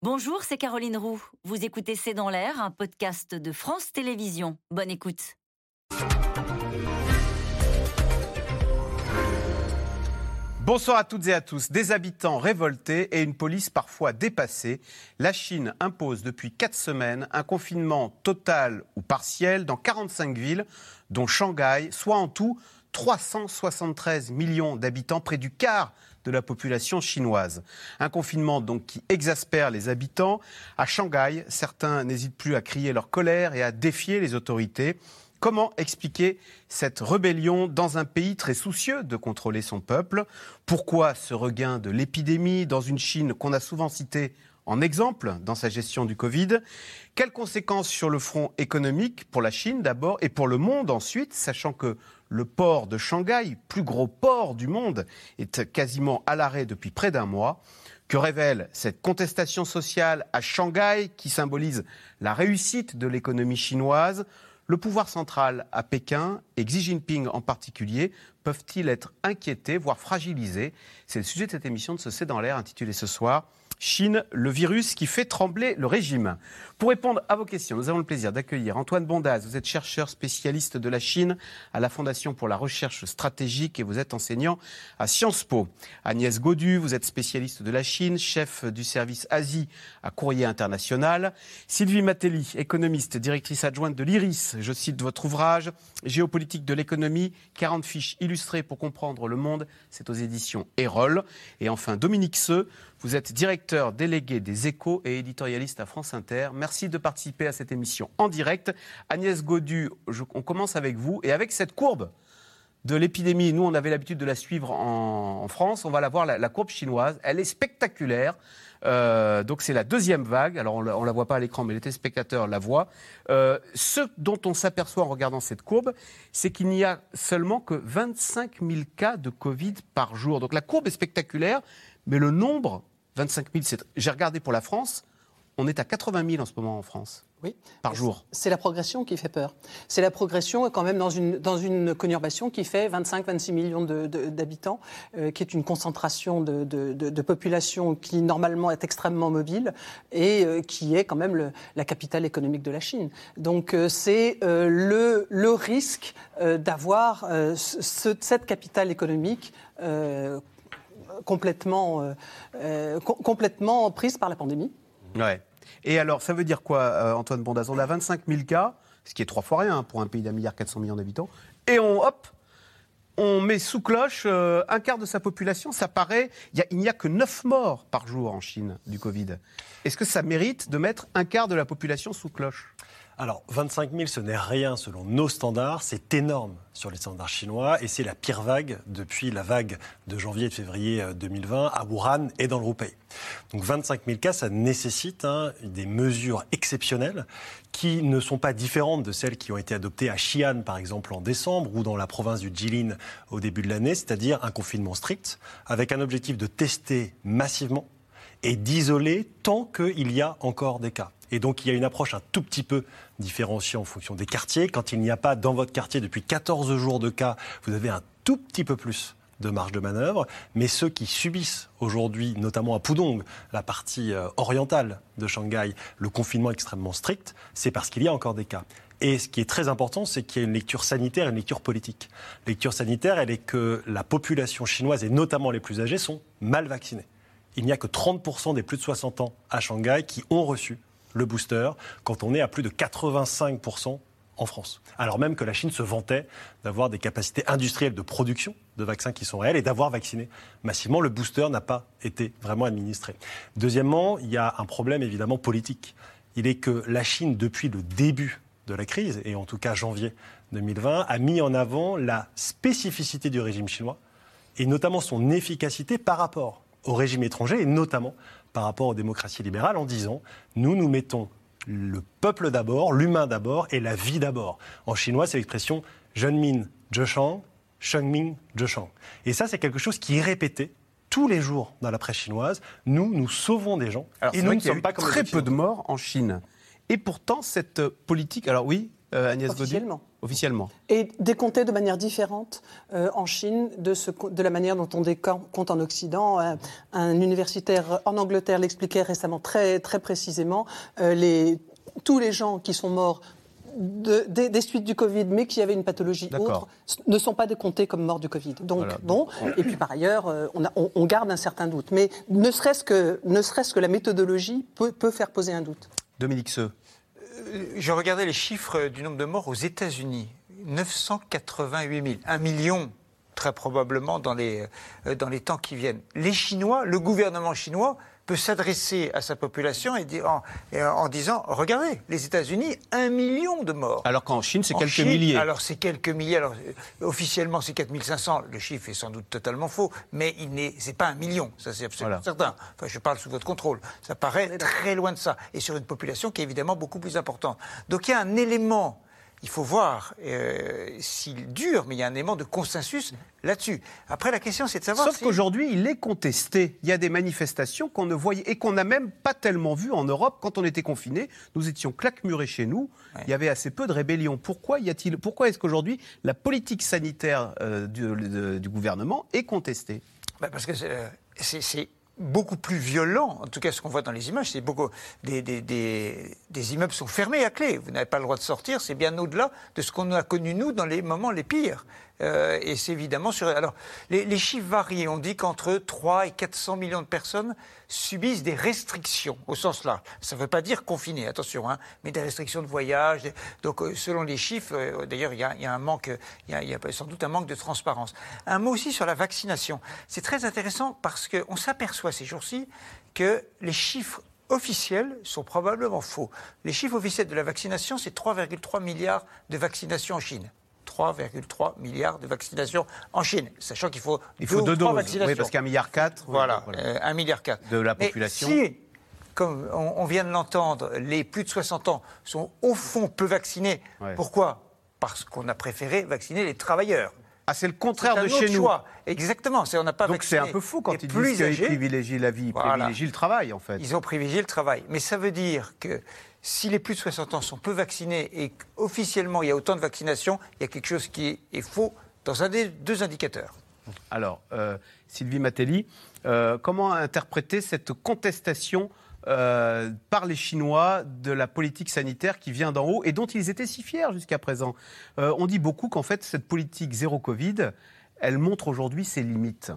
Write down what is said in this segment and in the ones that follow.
Bonjour, c'est Caroline Roux. Vous écoutez C'est dans l'air, un podcast de France Télévisions. Bonne écoute. Bonsoir à toutes et à tous. Des habitants révoltés et une police parfois dépassée, la Chine impose depuis quatre semaines un confinement total ou partiel dans 45 villes, dont Shanghai, soit en tout 373 millions d'habitants, près du quart de la population chinoise. Un confinement donc qui exaspère les habitants. À Shanghai, certains n'hésitent plus à crier leur colère et à défier les autorités. Comment expliquer cette rébellion dans un pays très soucieux de contrôler son peuple? Pourquoi ce regain de l'épidémie dans une Chine qu'on a souvent citée en exemple dans sa gestion du Covid? Quelles conséquences sur le front économique pour la Chine d'abord et pour le monde ensuite, sachant que le port de Shanghai, plus gros port du monde, est quasiment à l'arrêt depuis près d'un mois. Que révèle cette contestation sociale à Shanghai qui symbolise la réussite de l'économie chinoise? Le pouvoir central à Pékin et Xi Jinping en particulier peuvent-ils être inquiétés, voire fragilisés? C'est le sujet de cette émission de ce C'est dans l'air intitulée ce soir Chine, le virus qui fait trembler le régime. Pour répondre à vos questions, nous avons le plaisir d'accueillir Antoine Bondaz. Vous êtes chercheur spécialiste de la Chine à la Fondation pour la recherche stratégique et vous êtes enseignant à Sciences Po. Agnès Godu, vous êtes spécialiste de la Chine, chef du service Asie à Courrier International. Sylvie Matelli, économiste, directrice adjointe de l'IRIS. Je cite votre ouvrage Géopolitique de l'économie, 40 fiches illustrées pour comprendre le monde. C'est aux éditions Erol. Et enfin, Dominique Seux, vous êtes directeur délégué des échos et éditorialiste à France Inter. Merci de participer à cette émission en direct. Agnès Godu, on commence avec vous et avec cette courbe de l'épidémie. Nous, on avait l'habitude de la suivre en, France. On va la voir, la, courbe chinoise. Elle est spectaculaire. Euh, donc c'est la deuxième vague. Alors on ne la, voit pas à l'écran, mais les téléspectateurs la voient. Euh, ce dont on s'aperçoit en regardant cette courbe, c'est qu'il n'y a seulement que 25 000 cas de Covid par jour. Donc la courbe est spectaculaire, mais le nombre 25 000, j'ai regardé pour la France, on est à 80 000 en ce moment en France. Oui. Par jour. C'est la progression qui fait peur. C'est la progression quand même dans une, dans une conurbation qui fait 25-26 millions d'habitants, euh, qui est une concentration de, de, population qui normalement est extrêmement mobile et euh, qui est quand même le, la capitale économique de la Chine. Donc euh, c'est le, le risque d'avoir cette capitale économique complètement, euh, euh, complètement prise par la pandémie. Et alors, ça veut dire quoi, euh, Antoine Bondaz On a 25 000 cas, ce qui est trois fois rien pour un pays d'un milliard 400 millions d'habitants, et on, hop, on met sous cloche un quart de sa population. Ça paraît, il n'y a, que 9 morts par jour en Chine du Covid. Est-ce que ça mérite de mettre un quart de la population sous cloche? Alors, 25 000, ce n'est rien selon nos standards. C'est énorme sur les standards chinois et c'est la pire vague depuis la vague de janvier et de février 2020 euh, à Wuhan et dans le Hubei. Donc, 25 000 cas, ça nécessite hein, des mesures exceptionnelles qui ne sont pas différentes de celles qui ont été adoptées à Xi'an, par exemple, en décembre ou dans la province du Jilin au début de l'année, c'est-à-dire un confinement strict avec un objectif de tester massivement et d'isoler tant qu'il y a encore des cas. Et donc, il y a une approche un tout petit peu différenciée en fonction des quartiers. Quand il n'y a pas dans votre quartier depuis 14 jours de cas, vous avez un tout petit peu plus de marge de manœuvre, mais ceux qui subissent aujourd'hui, notamment à Pudong, la partie euh, orientale de Shanghai, le confinement extrêmement strict, c'est parce qu'il y a encore des cas. Et ce qui est très important, c'est qu'il y a une lecture sanitaire et une lecture politique. Lecture sanitaire, elle est que la population chinoise, et notamment les plus âgés, sont mal vaccinés. Il n'y a que 30% des plus de 60 ans à Shanghai qui ont reçu le booster, quand on est à plus de 85% en France. Alors même que la Chine se vantait d'avoir des capacités industrielles de production de vaccins qui sont réelles et d'avoir vacciné massivement. Le booster n'a pas été vraiment administré. Deuxièmement, il y a un problème évidemment politique. Il est que la Chine, depuis le début de la crise, et en tout cas janvier 2020, a mis en avant la spécificité du régime chinois et notamment son efficacité par rapport au régime étranger et notamment par rapport aux démocraties libérales en disant nous, nous mettons le peuple d'abord, l'humain d'abord et la vie d'abord. En chinois, c'est l'expression Zhenmin Zheshang, Shengmin Zheshang. Et ça, c'est quelque chose qui est répété tous les jours dans la presse chinoise. Nous, nous sauvons des gens. et nous ne sommes pas très peu de morts en Chine. Et pourtant, cette politique. Alors oui, euh, Agnès Officiellement. Officiellement. Et décompté de manière différente euh, en Chine de, ce, de, la manière dont on décompte en Occident. Un, un universitaire en Angleterre l'expliquait récemment très, très précisément. Euh, les, tous les gens qui sont morts de, des, des, suites du Covid, mais qui avaient une pathologie autre, ne sont pas décomptés comme morts du Covid. Donc, voilà. bon. Et puis par ailleurs, euh, on, a, on, on, garde un certain doute. Mais ne serait-ce que, ne serait que la méthodologie peut, peut faire poser un doute. Dominique Seux. Je regardais les chiffres du nombre de morts aux États-Unis 988 000, un million très probablement dans les, euh, dans les temps qui viennent. Les Chinois, le gouvernement chinois peut s'adresser à sa population et dire, en, en, disant regardez, les États-Unis, un million de morts. Alors qu'en Chine, c'est quelques Chine, milliers. Alors c'est quelques milliers. Alors euh, officiellement, c'est 4500. Le chiffre est sans doute totalement faux, mais il n'est, c'est pas un million. Ça, c'est absolument voilà. certain. Enfin, je parle sous votre contrôle. Ça paraît très loin de ça. Et sur une population qui est évidemment beaucoup plus importante. Donc il y a un élément il faut voir euh, s'il dure, mais il y a un élément de consensus là-dessus. Après, la question, c'est de savoir. Sauf si... qu'aujourd'hui, il est contesté. Il y a des manifestations qu'on ne voyait et qu'on n'a même pas tellement vues en Europe quand on était confinés. Nous étions claquemurés chez nous. Ouais. Il y avait assez peu de rébellions. Pourquoi y a-t-il Pourquoi est-ce qu'aujourd'hui la politique sanitaire euh, du, de, du, gouvernement est contestée? Ben Parce que c'est beaucoup plus violent, en tout cas ce qu'on voit dans les images, c'est beaucoup des, des, des, immeubles sont fermés à clé. Vous n'avez pas le droit de sortir. C'est bien au-delà de ce qu'on a connu nous dans les moments les pires. Euh, et c'est évidemment sur. Alors, les, les chiffres varient. On dit qu'entre 3 et 400 millions de personnes subissent des restrictions, au sens large. Ça ne veut pas dire confiné, attention, hein, mais des restrictions de voyage. Donc, euh, selon les chiffres, euh, d'ailleurs, il y, y, a un manque, il y, y, a sans doute un manque de transparence. Un mot aussi sur la vaccination. C'est très intéressant parce qu'on s'aperçoit ces jours-ci que les chiffres officiels sont probablement faux. Les chiffres officiels de la vaccination, c'est 3,3 milliards de vaccinations en Chine. 3,3 milliards de vaccinations en Chine, sachant qu'il faut il faut deux, deux doses, oui, parce qu'un milliard quatre, voilà, voilà. Euh, un milliard quatre de la population. Mais si, comme on, on vient de l'entendre, les plus de 60 ans sont au fond peu vaccinés. Ouais. Pourquoi? Parce qu'on a préféré vacciner les travailleurs. Ah, c'est le contraire de chez nous. Choix. Exactement. On n'a pas Donc c'est un peu fou quand ils disent qu'ils privilégient la vie, ils voilà. privilégient le travail, en fait. Ils ont privilégié le travail. Mais ça veut dire que si les plus de 60 ans sont peu vaccinés et qu'officiellement il y a autant de vaccinations, il y a quelque chose qui est faux dans un des deux indicateurs. Alors, euh, Sylvie Matelli, euh, comment interpréter cette contestation euh, par les Chinois de la politique sanitaire qui vient d'en haut et dont ils étaient si fiers jusqu'à présent? On dit beaucoup qu'en fait, cette politique zéro Covid, elle montre aujourd'hui ses limites.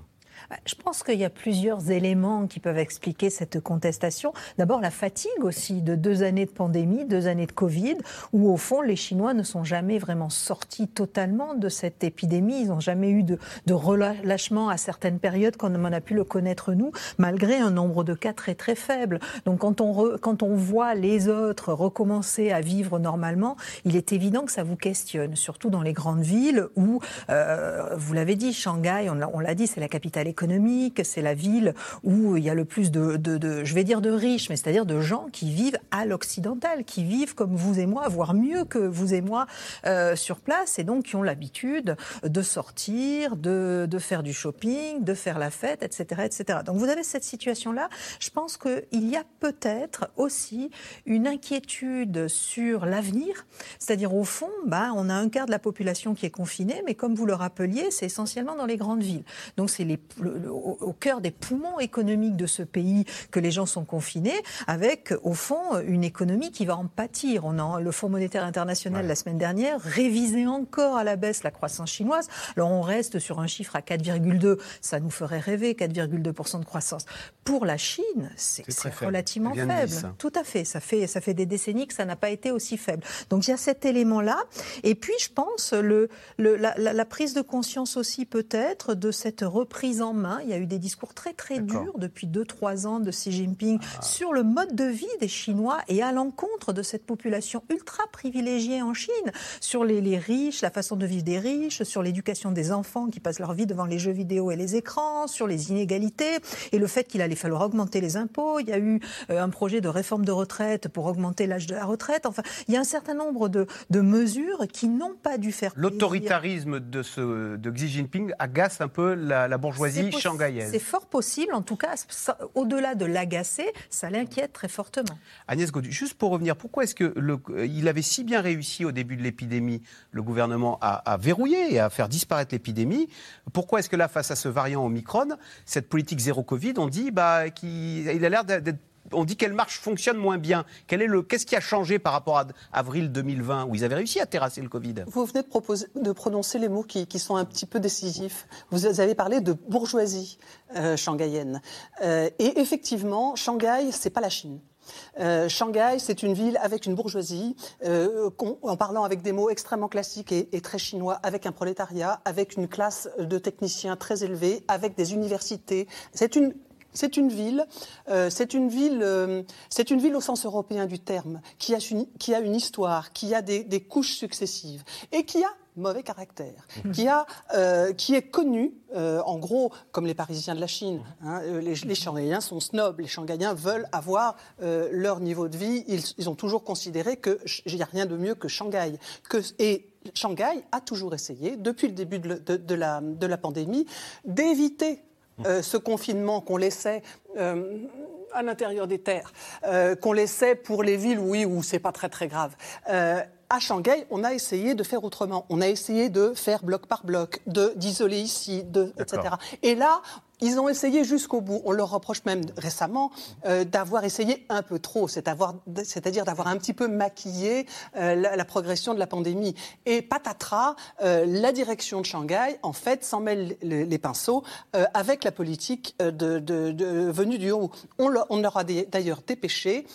Je pense qu'il y a plusieurs éléments qui peuvent expliquer cette contestation. D'abord, la fatigue aussi de deux années de pandémie, deux années de Covid, où au fond, les Chinois ne sont jamais vraiment sortis totalement de cette épidémie. Ils n'ont jamais eu de, relâchement à certaines périodes comme on a pu le connaître nous, malgré un nombre de cas très très faible. Donc quand on, re, quand on voit les autres recommencer à vivre normalement, il est évident que ça vous questionne, surtout dans les grandes villes où, euh, vous l'avez dit, Shanghai, on l'a dit, c'est la capitale économique, c'est la ville où il y a le plus de, de, je vais dire de riches, mais c'est-à-dire de gens qui vivent à l'occidental, qui vivent comme vous et moi, voire mieux que vous et moi euh, sur place, et donc qui ont l'habitude de sortir, de, de, faire du shopping, de faire la fête, etc., etc. Donc vous avez cette situation-là. Je pense qu'il y a peut-être aussi une inquiétude sur l'avenir, c'est-à-dire au fond, bah, on a un quart de la population qui est confinée, mais comme vous le rappeliez, c'est essentiellement dans les grandes villes. Donc c'est les, le, le, au cœur des poumons économiques de ce pays que les gens sont confinés, avec au fond une économie qui va en pâtir. On a le Fonds monétaire international ouais. la semaine dernière révisé encore à la baisse la croissance chinoise. Alors on reste sur un chiffre à 4,2, ça nous ferait rêver 4,2% de croissance. Pour la Chine, c'est relativement faible. Tout à fait. Ça fait ça fait des décennies que ça n'a pas été aussi faible. Donc il y a cet élément-là. Et puis je pense le, le la, la, la prise de conscience aussi peut-être de cette reprise en main. Il y a eu des discours très très durs depuis 2-3 ans de Xi Jinping ah. sur le mode de vie des Chinois et à l'encontre de cette population ultra privilégiée en Chine, sur les, les riches, la façon de vivre des riches, sur l'éducation des enfants qui passent leur vie devant les jeux vidéo et les écrans, sur les inégalités et le fait qu'il allait falloir augmenter les impôts. Il y a eu euh, un projet de réforme de retraite pour augmenter l'âge de la retraite. Enfin, il y a un certain nombre de, de mesures qui n'ont pas dû faire L'autoritarisme de, ce, de Xi Jinping agace un peu la, la bourgeoisie shanghaïenne. C'est fort possible, en tout cas, au-delà de l'agacer, ça l'inquiète très fortement. Agnès Gaudu, juste pour revenir, pourquoi est-ce qu'il avait si bien réussi au début de l'épidémie, le gouvernement, à, verrouiller et à faire disparaître l'épidémie? Pourquoi est-ce que là, face à ce variant Omicron, cette politique zéro Covid, on dit bah, qu'il a l'air d'être on dit qu'elle marche, fonctionne moins bien. qu'est-ce qui a changé par rapport à avril 2020 où ils avaient réussi à terrasser le Covid Vous venez de, prononcer les mots qui, sont un petit peu décisifs. Vous avez parlé de bourgeoisie euh, shanghaïenne. Euh, et effectivement, Shanghai, c'est pas la Chine. Euh, Shanghai, c'est une ville avec une bourgeoisie, en parlant avec des mots extrêmement classiques et, et, très chinois, avec un prolétariat, avec une classe de techniciens très élevée, avec des universités. C'est une c'est une ville, euh, c'est une ville, euh, c'est une ville au sens européen du terme, qui a une, qui a une histoire, qui a des, couches successives et qui a mauvais caractère, mmh. qui, a, euh, qui est connu, en gros, comme les Parisiens de la Chine. Hein, les, les Shanghaïens sont snobs, les Shanghaïens veulent avoir leur niveau de vie. Ils, ont toujours considéré qu'il n'y a rien de mieux que Shanghai. Que, et Shanghai a toujours essayé, depuis le début de la, de la pandémie, d'éviter euh, ce confinement qu'on laissait euh, à l'intérieur des terres, euh, qu'on laissait pour les villes, oui, où c'est pas très très grave. à Shanghai, on a essayé de faire autrement. On a essayé de faire bloc par bloc, de d'isoler ici, de, etc. Et là, ils ont essayé jusqu'au bout. On leur reproche même récemment euh, d'avoir essayé un peu trop, c'est-à-dire d'avoir un petit peu maquillé euh, la, progression de la pandémie. Et patatras, euh, la direction de Shanghai, en fait, s'en mêle les, pinceaux avec la politique de, venue du haut. On, leur a d'ailleurs dépêché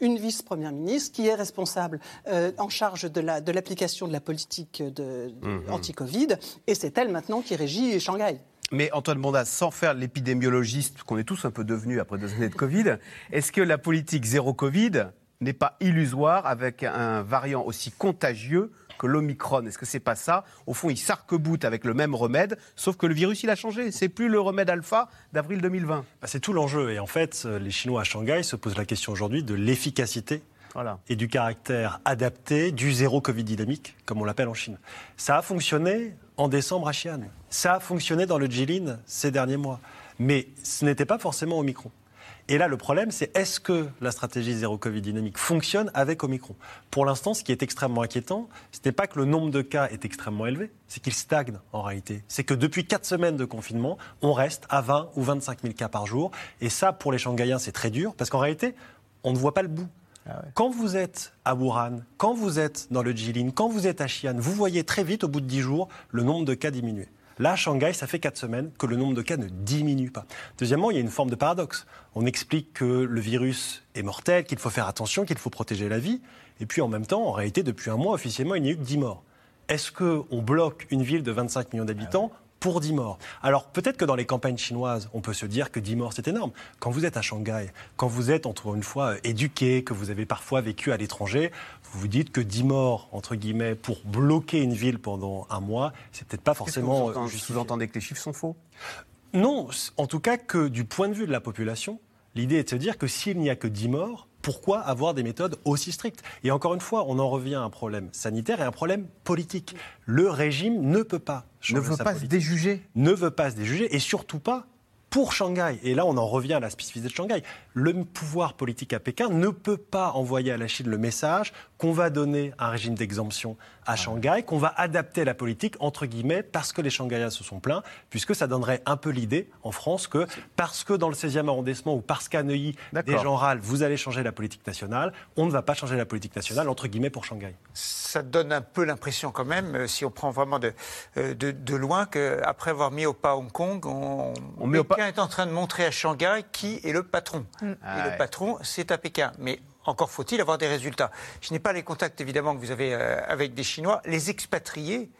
une vice-première ministre qui est responsable en charge de l'application de, la politique de, mmh, mmh. anti-Covid, et c'est elle maintenant qui régit Shanghai. Mais Antoine Bondas, sans faire l'épidémiologiste qu'on est tous un peu devenus après deux années de Covid, est-ce que la politique zéro Covid n'est pas illusoire avec un variant aussi contagieux que l'Omicron? Est-ce que c'est pas ça? Au fond, il sarc avec le même remède, sauf que le virus, il a changé. C'est plus le remède alpha d'avril 2020. Bah, c'est tout l'enjeu. Et en fait, les Chinois à Shanghai se posent la question aujourd'hui de l'efficacité et du caractère adapté du zéro Covid dynamique, comme on l'appelle en Chine. Ça a fonctionné en décembre à Xi'an. Ça a fonctionné dans le Jilin ces derniers mois. Mais ce n'était pas forcément Omicron. Et là, le problème, c'est est-ce que la stratégie zéro Covid dynamique fonctionne avec Omicron Pour l'instant, ce qui est extrêmement inquiétant, ce n'est pas que le nombre de cas est extrêmement élevé, c'est qu'il stagne en réalité. C'est que depuis 4 semaines de confinement, on reste à 20 ou 25 000 cas par jour. Et ça, pour les Shanghaïens, c'est très dur, parce qu'en réalité, on ne voit pas le bout. Ah quand vous êtes à Wuhan, quand vous êtes dans le Jilin, quand vous êtes à Xi'an, vous voyez très vite, au bout de 10 jours, le nombre de cas diminuer. Là, à Shanghai, ça fait 4 semaines que le nombre de cas ne diminue pas. Deuxièmement, il y a une forme de paradoxe. On explique que le virus est mortel, qu'il faut faire attention, qu'il faut protéger la vie. Et puis en même temps, en réalité, depuis un mois, officiellement, il n'y a eu que 10 morts. Est-ce qu'on bloque une ville de 25 millions d'habitants pour 10 morts. Alors peut-être que dans les campagnes chinoises, on peut se dire que 10 morts, c'est énorme. Quand vous êtes à Shanghai, quand vous êtes, encore une fois, éduqué, que vous avez parfois vécu à l'étranger, vous vous dites que 10 morts, entre guillemets, pour bloquer une ville pendant un mois, c'est peut-être pas forcément... Vous entendez que les chiffres sont faux? Non, en tout cas que du point de vue de la population, l'idée est de se dire que s'il n'y a que 10 morts, pourquoi avoir des méthodes aussi strictes Et encore une fois, on en revient à un problème sanitaire et un problème politique. Le régime ne peut pas ne veut pas se déjuger. Ne veut pas se déjuger et surtout pas pour Shanghai, et là on en revient à la spécificité de Shanghai, le pouvoir politique à Pékin ne peut pas envoyer à la Chine le message qu'on va donner un régime d'exemption à Shanghai, qu'on va adapter la politique, entre guillemets, parce que les Shanghaïens se sont plaints, puisque ça donnerait un peu l'idée en France que parce que dans le 16e arrondissement ou parce qu'à Neuilly, des gens râlent, vous allez changer la politique nationale, on ne va pas changer la politique nationale, entre guillemets, pour Shanghai. Ça donne un peu l'impression quand même, euh, si on prend vraiment de, euh, de, de loin, qu'après avoir mis au pas Hong Kong, on, on met au pas est en train de montrer à Shanghai qui est le patron. Mm. et le patron, c'est à Pékin. Mais encore faut-il avoir des résultats. Je n'ai pas les contacts, évidemment, que vous avez euh, avec des Chinois. Les expatriés,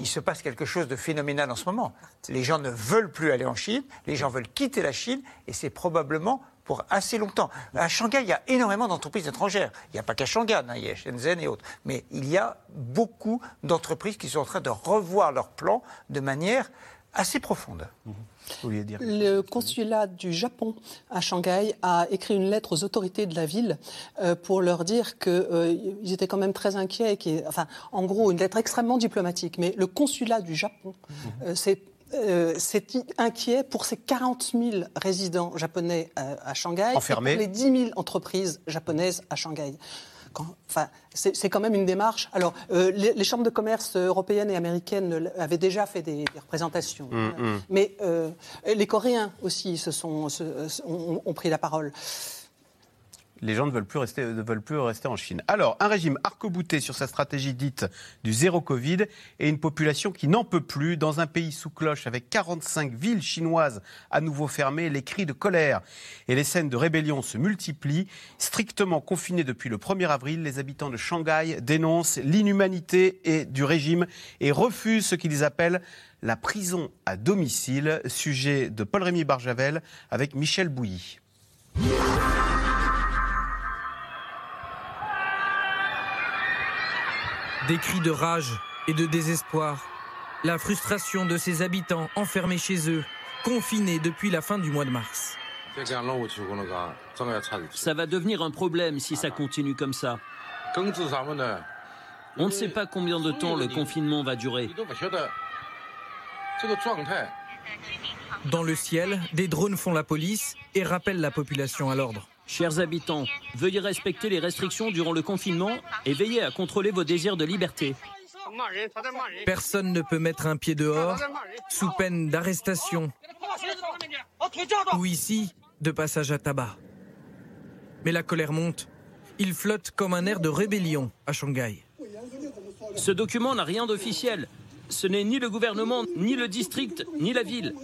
il se passe quelque chose de phénoménal en ce moment. Les gens ne veulent plus aller en Chine, les gens veulent quitter la Chine, et c'est probablement pour assez longtemps. À Shanghai, il y a énormément d'entreprises étrangères. Il n'y a pas qu'à Shanghai, hein, il y a Shenzhen et autres. Mais il y a beaucoup d'entreprises qui sont en train de revoir leurs plans de manière assez profonde. Mmh. Le consulat du Japon à Shanghai a écrit une lettre aux autorités de la ville euh, pour leur dire qu'ils euh, étaient quand même très inquiets. enfin, en gros, une lettre extrêmement diplomatique. Mais le consulat du Japon mhm. euh, euh, c'est inquiet pour ces 40 000 résidents japonais à, Shanghai, Enfermés. et pour les 10 000 entreprises japonaises à Shanghai. Enfin, c'est quand même une démarche. Alors, euh, les, chambres de commerce européennes et américaines avaient déjà fait des, représentations, mm, mm. mais euh, les Coréens aussi se sont, ont pris la parole les gens ne veulent plus rester, ne veulent plus rester en Chine. Alors, un régime arc-bouté sur sa stratégie dite du zéro Covid et une population qui n'en peut plus dans un pays sous cloche avec 45 villes chinoises à nouveau fermées, les cris de colère et les scènes de rébellion se multiplient. Strictement confinés depuis le 1er avril, les habitants de Shanghai dénoncent l'inhumanité du régime et refusent ce qu'ils appellent la prison à domicile. Sujet de Paul-Rémy Barjavel avec Michel Bouilly. Des cris de rage et de désespoir. La frustration de ces habitants enfermés chez eux, confinés depuis la fin du mois de mars. Ça va devenir un problème si ça continue comme ça. On ne sait pas combien de temps le confinement va durer. Dans le ciel, des drones font la police et rappellent la population à l'ordre. Chers habitants, veuillez respecter les restrictions durant le confinement et veillez à contrôler vos désirs de liberté. Personne ne peut mettre un pied dehors sous peine d'arrestation ou ici de passage à tabac. Mais la colère monte. Il flotte comme un air de rébellion à Shanghai. Ce document n'a rien d'officiel ce n'est ni le gouvernement, ni le district, ni la ville.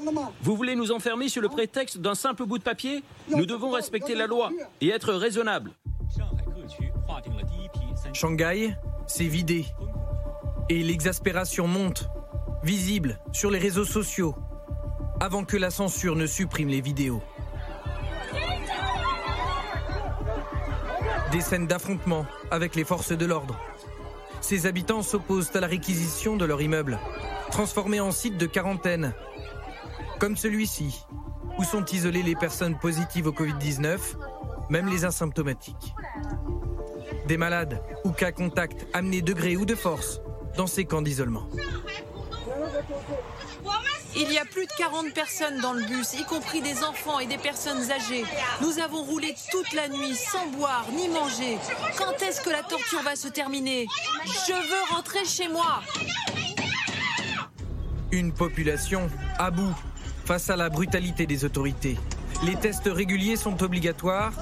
Vous voulez nous enfermer sur le prétexte d'un simple bout de papier? Nous devons respecter la loi et être raisonnables. Shanghai s'est vidé et l'exaspération monte, visible sur les réseaux sociaux, avant que la censure ne supprime les vidéos. Des scènes d'affrontement avec les forces de l'ordre ses habitants s'opposent à la réquisition de leur immeuble, transformé en site de quarantaine, comme celui-ci, où sont isolées les personnes positives au Covid-19, même les asymptomatiques. Des malades ou cas contacts amenés de gré ou de force dans ces camps d'isolement. Il y a plus de 40 personnes dans le bus, y compris des enfants et des personnes âgées. Nous avons roulé toute la nuit sans boire ni manger. Quand est-ce que la torture va se terminer? Je veux rentrer chez moi. Une population à bout face à la brutalité des autorités. Les tests réguliers sont obligatoires.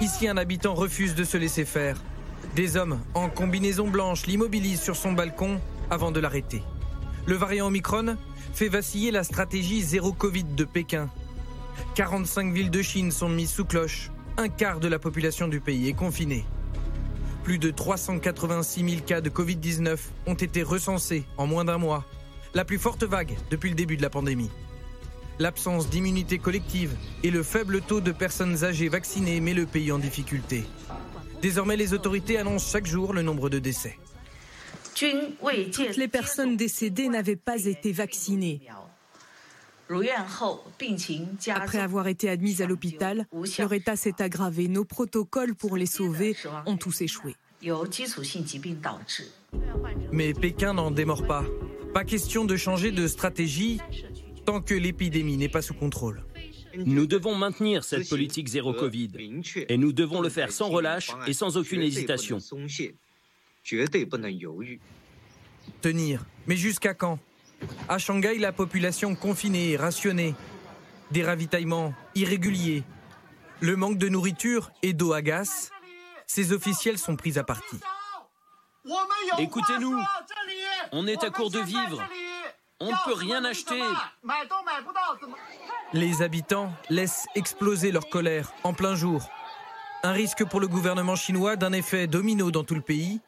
Ici, un habitant refuse de se laisser faire. Des hommes en combinaison blanche l'immobilisent sur son balcon avant de l'arrêter. Le variant Omicron fait vaciller la stratégie zéro Covid de Pékin. 45 villes de Chine sont mises sous cloche. Un quart de la population du pays est confinée. Plus de 386 000 cas de Covid-19 ont été recensés en moins d'un mois. La plus forte vague depuis le début de la pandémie. L'absence d'immunité collective et le faible taux de personnes âgées vaccinées met le pays en difficulté. Désormais, les autorités annoncent chaque jour le nombre de décès. Toutes les personnes décédées n'avaient pas été vaccinées. Après avoir été admises à l'hôpital, leur état s'est aggravé. Nos protocoles pour les sauver ont tous échoué. Mais Pékin n'en démord pas. Pas question de changer de stratégie tant que l'épidémie n'est pas sous contrôle. Nous devons maintenir cette politique zéro Covid et nous devons le faire sans relâche et sans aucune hésitation. Tenir. Mais jusqu'à quand? À Shanghai, la population confinée, rationnée. Des ravitaillements irréguliers. Le manque de nourriture et d'eau agace. Ces officiels sont pris à partie. Écoutez-nous, on est à court de vivres. On ne peut rien acheter. Les habitants laissent exploser leur colère en plein jour. Un risque pour le gouvernement chinois d'un effet domino dans tout le pays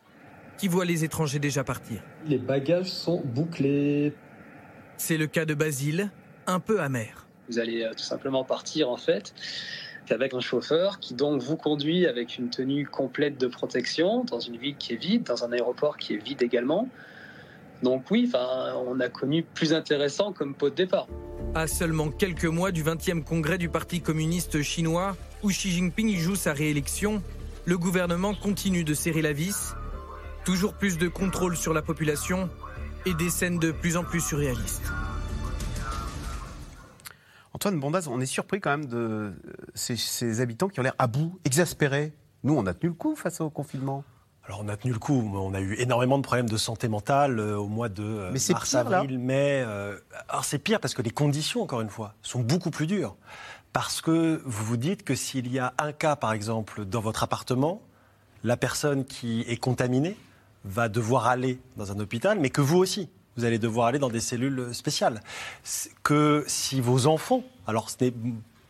qui voit les étrangers déjà partir. Les bagages sont bouclés. C'est le cas de Basile, un peu amer. Vous allez euh, tout simplement partir en fait avec un chauffeur qui donc vous conduit avec une tenue complète de protection dans une ville qui est vide, dans un aéroport qui est vide également. Donc oui, on a connu plus intéressant comme pot de départ. À seulement quelques mois du 20e congrès du Parti communiste chinois, où Xi Jinping joue sa réélection, le gouvernement continue de serrer la vis Toujours plus de contrôle sur la population et des scènes de plus en plus surréalistes. Antoine Bondaz, on est surpris quand même de ces, ces habitants qui ont l'air à bout, exaspérés. Nous, on a tenu le coup face au confinement. Alors on a tenu le coup, on a eu énormément de problèmes de santé mentale euh, au mois de euh, Mais c'est mars, pire, là. avril, mai. euh, alors c'est pire parce que les conditions, encore une fois, sont beaucoup plus dures. Parce que vous vous dites que s'il y a un cas, par exemple, dans votre appartement, la personne qui est contaminée va devoir aller dans un hôpital, mais que vous aussi, vous allez devoir aller dans des cellules spéciales. Que si vos enfants, alors ce n'est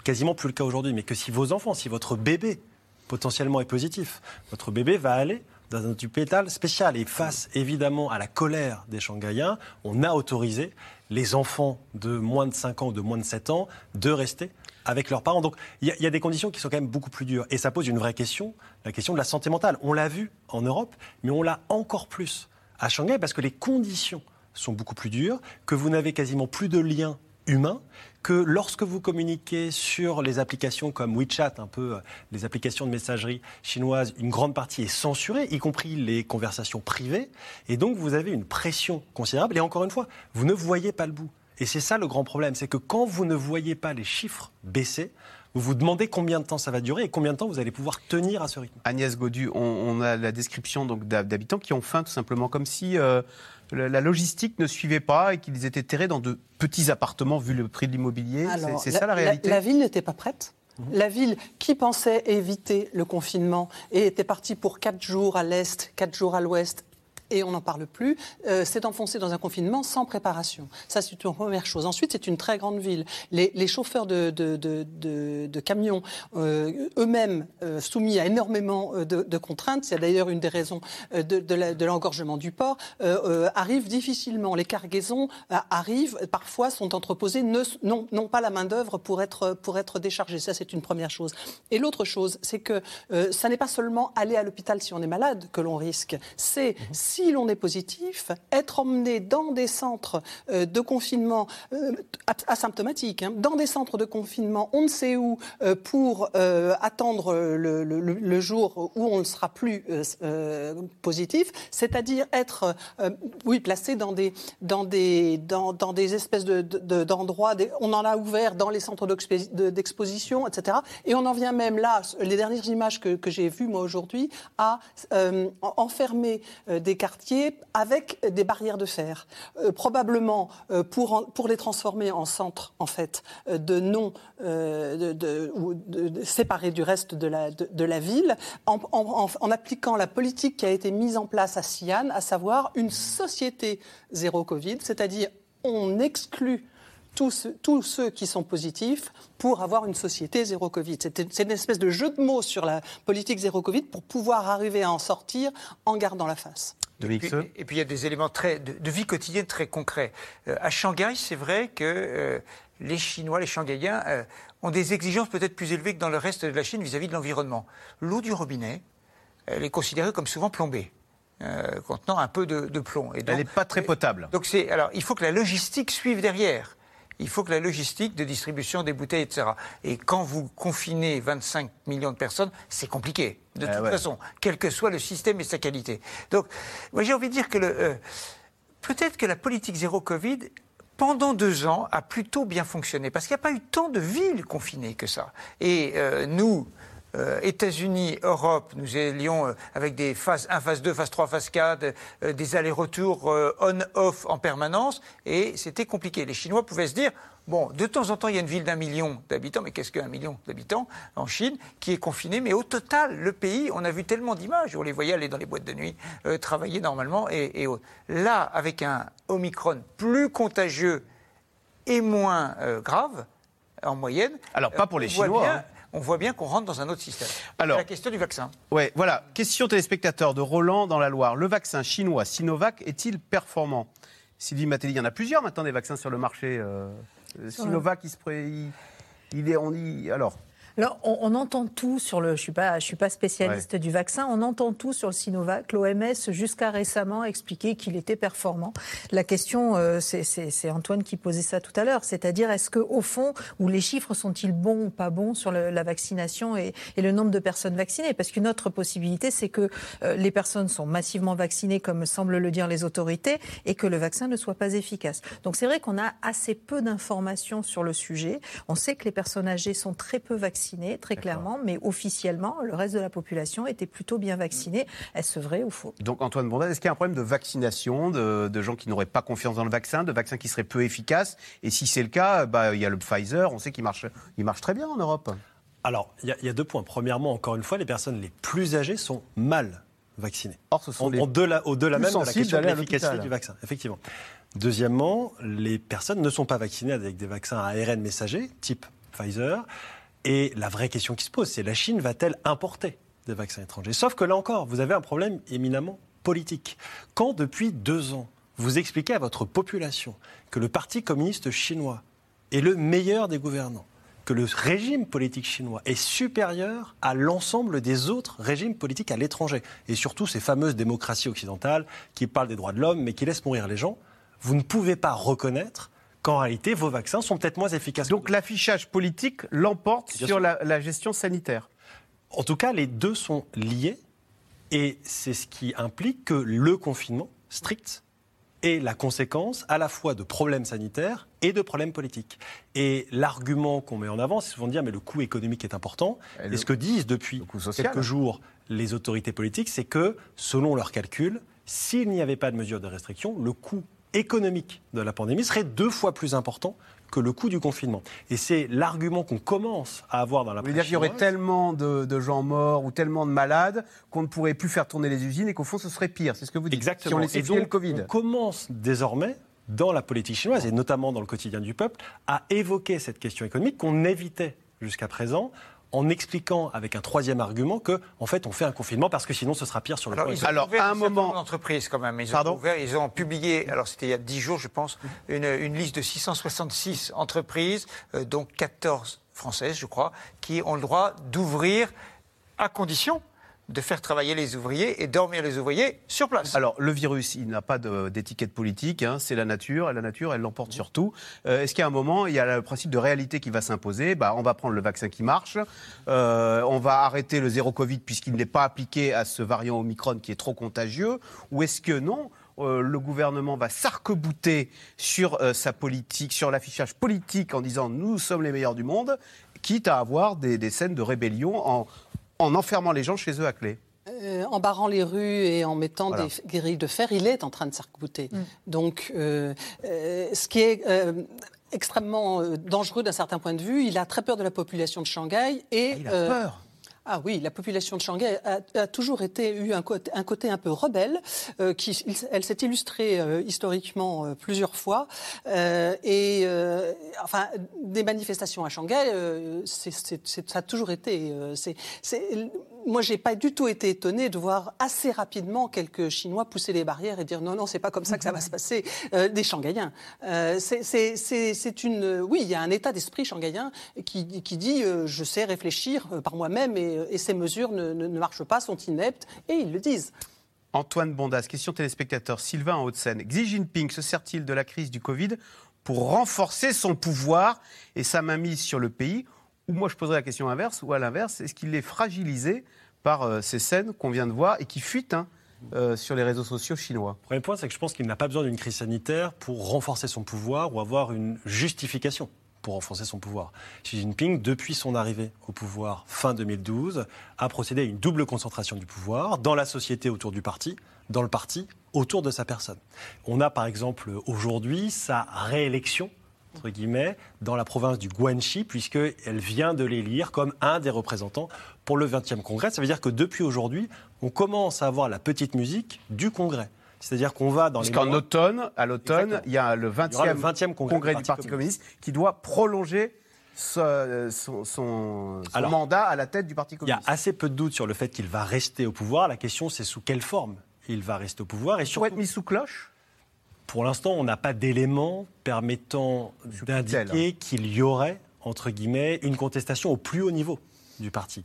quasiment plus le cas aujourd'hui, mais que si vos enfants, si votre bébé potentiellement est positif, votre bébé va aller dans un hôpital spécial. Et face évidemment à la colère des Shanghaïens, on a autorisé les enfants de moins de 5 ans ou de moins de 7 ans de rester avec leurs parents. Donc il y a des conditions qui sont quand même beaucoup plus dures. Et ça pose une vraie question, la question de la santé mentale. On l'a vu en Europe, mais on l'a encore plus à Shanghai parce que les conditions sont beaucoup plus dures, que vous n'avez quasiment plus de liens humains, que lorsque vous communiquez sur les applications comme WeChat, un peu euh, les applications de messagerie chinoises, une grande partie est censurée, y compris les conversations privées, et donc vous avez une pression considérable. Et encore une fois, vous ne voyez pas le bout. Et c'est ça le grand problème, c'est que quand vous ne voyez pas les chiffres baisser, vous vous demandez combien de temps ça va durer et combien de temps vous allez pouvoir tenir à ce rythme. Agnès Godu, on, on a la description donc d'hab- d'habitants qui ont faim tout simplement, comme si euh, la, la logistique ne suivait pas et qu'ils étaient terrés dans de petits appartements vu le prix de l'immobilier. C'est- ça la réalité La, ville n'était pas prête. La ville qui pensait éviter le confinement et était partie pour quatre jours à l'est, quatre jours à l'ouest. Et on n'en parle plus, euh, s'est enfoncée dans un confinement sans préparation. Ça, c'est une première chose. Ensuite, c'est une très grande ville. Les, les chauffeurs de, de, de, de- de camions, euh, eux-mêmes euh, soumis à énormément euh, de, contraintes, c'est d'ailleurs une des raisons de, l'engorgement du port, arrivent difficilement. Les cargaisons arrivent, parfois sont entreposées, n'ont pas la main-d'œuvre pour être, pour être déchargées. Ça, c'est une première chose. Et l'autre chose, c'est que ça n'est pas seulement aller à l'hôpital si on est malade que l'on risque, c'est si l'on est positif, être emmené dans des centres euh, de confinement euh, asymptomatiques, hein, dans des centres de confinement, on ne sait où, euh, pour attendre le, jour où on ne sera plus positif, c'est-à-dire être, oui, placé dans des, dans des, dans, des espèces de- de- d'endroits. on en a ouvert dans les centres d'exposition, etc. Et on en vient même là, les dernières images que, j'ai vues moi aujourd'hui, à en- enfermer des avec des barrières de fer, Euh, probablement euh, pour, pour les transformer en centres en fait euh, de non de, séparés du reste de la, de, la ville, en appliquant la politique qui a été mise en place à Xi'an, à savoir une société zéro Covid, c'est-à-dire on exclut tous, ceux- tous ceux qui sont positifs pour avoir une société zéro Covid. C'est une espèce de jeu de mots sur la politique zéro Covid pour pouvoir arriver à en sortir en gardant la face. Dominique Et puis, et puis, il y a des éléments très, de, de vie quotidienne très concrets. Euh, à Shanghai, c'est vrai que euh, les Chinois, les Shanghaïens, euh, ont des exigences peut-être plus élevées que dans le reste de la Chine vis-à-vis de l'environnement. L'eau du robinet, elle est considérée comme souvent plombée. euh, contenant un peu de, de plomb. Et Elle n'est pas très potable. donc c'est alors il faut que la logistique suive derrière. Il faut que la logistique de distribution des bouteilles, etc. Et quand vous confinez 25 millions de personnes, c'est compliqué. De Ah toute ouais. façon, quel que soit le système et sa qualité. Donc, moi j'ai envie de dire que euh, peut-être que la politique zéro Covid pendant deux ans, a plutôt bien fonctionné. Parce qu'il n'y a pas eu tant de villes confinées que ça. Et euh, nous, euh, États-Unis, Europe, nous allions euh, avec des phases 1, phase 2, phase 3, phase 4, euh, des allers-retours euh, on-off en permanence, et c'était compliqué. Les Chinois pouvaient se dire, bon, de temps en temps, il y a une ville d'un million d'habitants, mais qu'est-ce qu'un million d'habitants en Chine qui est confinée? Mais au total, le pays, on a vu tellement d'images, on les voyait aller dans les boîtes de nuit, travailler normalement, et, et autres. là, avec un Omicron plus contagieux et moins grave, en moyenne. Alors, pas pour les Chinois, bien- hein. On voit bien qu'on rentre dans un autre système. Alors- C'est la question du vaccin. Ouais, voilà. Question téléspectateur de Roland dans la Loire. Le vaccin chinois Sinovac est-il performant? Sylvie Matteli, il y en a plusieurs maintenant des vaccins sur le marché. euh, Sinovac, il, se pré- il, il est, on dit, alors. Alors, on, on, entend tout sur le. Je suis pas, je suis pas spécialiste ouais. du vaccin. On entend tout sur le Sinovac. L'OMS jusqu'à récemment expliqué qu'il était performant. La question, euh, c'est Antoine qui posait ça tout à l'heure, c'est-à-dire est-ce que au fond, où les chiffres sont-ils bons ou pas bons sur le, la vaccination et, et, le nombre de personnes vaccinées? Parce qu'une autre possibilité, c'est que euh, les personnes sont massivement vaccinées, comme semblent le dire les autorités, et que le vaccin ne soit pas efficace. Donc c'est vrai qu'on a assez peu d'informations sur le sujet. On sait que les personnes âgées sont très peu vaccinées, très clairement, mais officiellement, le reste de la population était plutôt bien vaccinée. Est-ce vrai ou faux? Donc Antoine Bondat, est-ce qu'il y a un problème de vaccination, de, de gens qui n'auraient pas confiance dans le vaccin, de vaccins qui seraient peu efficaces? Et si c'est le cas, bah, il y a le Pfizer, on sait qu'il marche, il marche très bien en Europe. Alors, il y, y, a deux points. Premièrement, encore une fois, les personnes les plus âgées sont mal vaccinées. Or, ce sont au, les au-delà, au-delà même de la question de l'efficacité du vaccin, effectivement. Deuxièmement, les personnes ne sont pas vaccinées avec des vaccins à ARN messager, type Pfizer. Et la vraie question qui se pose, c'est la Chine va-t-elle importer des vaccins étrangers? Sauf que là encore, vous avez un problème éminemment politique. Quand depuis deux ans, vous expliquez à votre population que le Parti communiste chinois est le meilleur des gouvernants, que le régime politique chinois est supérieur à l'ensemble des autres régimes politiques à l'étranger, et surtout ces fameuses démocraties occidentales qui parlent des droits de l'homme mais qui laissent mourir les gens, vous ne pouvez pas reconnaître qu'en réalité vos vaccins sont peut-être moins efficaces. Donc l'affichage politique l'emporte sur la, la gestion sanitaire En tout cas, les deux sont liés, et c'est ce qui implique que le confinement strict est la conséquence à la fois de problèmes sanitaires et de problèmes politiques. Et l'argument qu'on met en avant, c'est souvent de dire mais le coût économique est important. Et, le- et ce que disent depuis quelques jours les autorités politiques, c'est que selon leurs calculs, s'il n'y avait pas de mesures de restriction, le coût économique de la pandémie serait deux fois plus important que le coût du confinement. Et c'est l'argument qu'on commence à avoir dans la presse dire qu'il y aurait tellement de, de gens morts ou tellement de malades qu'on ne pourrait plus faire tourner les usines et qu'au fond ce serait pire. C'est ce que vous dites. Exactement. Si on Et donc, le Covid. On commence désormais, dans la politique chinoise et notamment dans le quotidien du peuple, à évoquer cette question économique qu'on évitait jusqu'à présent en expliquant avec un troisième argument que, en fait, on fait un confinement parce que sinon ce sera pire sur le Alors, plan ils ont Alors, ouvert à un moment- d'entreprises quand même. Ils ont, ouvert, ils ont publié, alors c'était il y a 10 jours, je pense, une, une liste de 666 entreprises, euh, dont 14 françaises, je crois, qui ont le droit d'ouvrir à condition de faire travailler les ouvriers et dormir les ouvriers sur place. Alors, le virus, il n'a pas d'étiquette politique, hein, c'est la nature, et la nature, elle l'emporte sur tout. Euh, Est-ce qu'à un moment, il y a le principe de réalité qui va s'imposer? Bah, On va prendre le vaccin qui marche, euh, on va arrêter le zéro Covid puisqu'il n'est pas appliqué à ce variant Omicron qui est trop contagieux, ou est-ce que non euh, le gouvernement va s'arc-bouter sur sa politique, sur l'affichage politique en disant nous sommes les meilleurs du monde, quitte à avoir des scènes de rébellion en, en enfermant les gens chez eux à clé. Euh, en barrant les rues et en mettant Voilà. des grilles de fer, il est en train de s'arc-bouter. Donc, euh, euh, ce qui est euh, extrêmement euh, dangereux d'un certain point de vue, il a très peur de la population de Shanghai et Il a euh, peur. Ah oui, la population de Shanghai a, toujours été eu un côté, un peu rebelle, euh, qui elle s'est illustrée euh, historiquement euh, plusieurs fois, et enfin des manifestations à Shanghai, c'est- ça a toujours été. Moi, j'ai pas du tout été étonnée de voir assez rapidement quelques Chinois pousser les barrières et dire non, non, c'est pas comme ça que ça va se passer. Euh, des Shanghaïens. Euh, c'est- une, oui, il y a un état d'esprit shanghaïen qui, dit euh, je sais réfléchir par moi-même et, ces mesures ne marchent pas, sont ineptes, et ils le disent. Antoine Bondas, question téléspectateur. Sylvain en Haute-Seine. Xi Jinping se sert-il de la crise du Covid pour renforcer son pouvoir et sa mainmise sur le pays? Ou moi je poserais la question inverse, ou à l'inverse, est-ce qu'il est fragilisé par euh, ces scènes qu'on vient de voir et qui fuitent hein, euh, sur les réseaux sociaux chinois Premier point, c'est que je pense qu'il n'a pas besoin d'une crise sanitaire pour renforcer son pouvoir ou avoir une justification pour renforcer son pouvoir. Xi Jinping, depuis son arrivée au pouvoir fin 2012, a procédé à une double concentration du pouvoir dans la société autour du parti, dans le parti autour de sa personne. On a par exemple aujourd'hui sa réélection entre guillemets, dans la province du Guangxi, puisqu'elle vient de l'élire comme un des représentants pour le 20e congrès. Ça veut dire que depuis aujourd'hui, on commence à avoir la petite musique du congrès. C'est-à-dire qu'on va dans les Puisqu'en moments- automne, à l'automne, il y a le Il y aura 20e, le 20e congrès, du Parti communiste qui doit prolonger son, son- son Alors, mandat à la tête du Parti Il y communiste. a assez peu de doutes sur le fait qu'il va rester au pouvoir. La question, c'est sous quelle forme il va rester au pouvoir. Et Il surtout, être mis sous cloche pour l'instant, on n'a pas d'éléments permettant d'indiquer qu'il y aurait entre guillemets, une contestation au plus haut niveau du parti.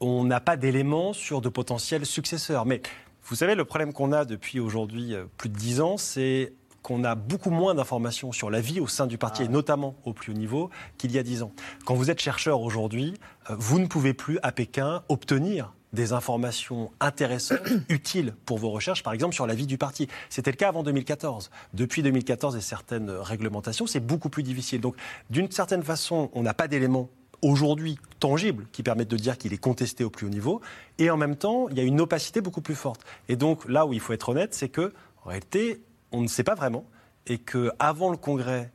On n'a pas d'éléments sur de potentiels successeurs. Mais vous savez, le problème qu'on a depuis aujourd'hui euh, plus de dix ans, c'est qu'on a beaucoup moins d'informations sur la vie au sein du parti, ah. et notamment au plus haut niveau, qu'il y a dix ans. Quand vous êtes chercheur aujourd'hui, euh, vous ne pouvez plus à Pékin obtenir des informations intéressantes, utiles pour vos recherches, par exemple sur la vie du parti. C'était le cas avant 2014. Depuis 2014 et certaines réglementations, c'est beaucoup plus difficile. Donc, d'une certaine façon, on n'a pas d'éléments aujourd'hui tangibles qui permettent de dire qu'il est contesté au plus haut niveau. Et en même temps, il y a une opacité beaucoup plus forte. Et donc, là où il faut être honnête, c'est que, en réalité, on ne sait pas vraiment. Et qu'avant le Congrès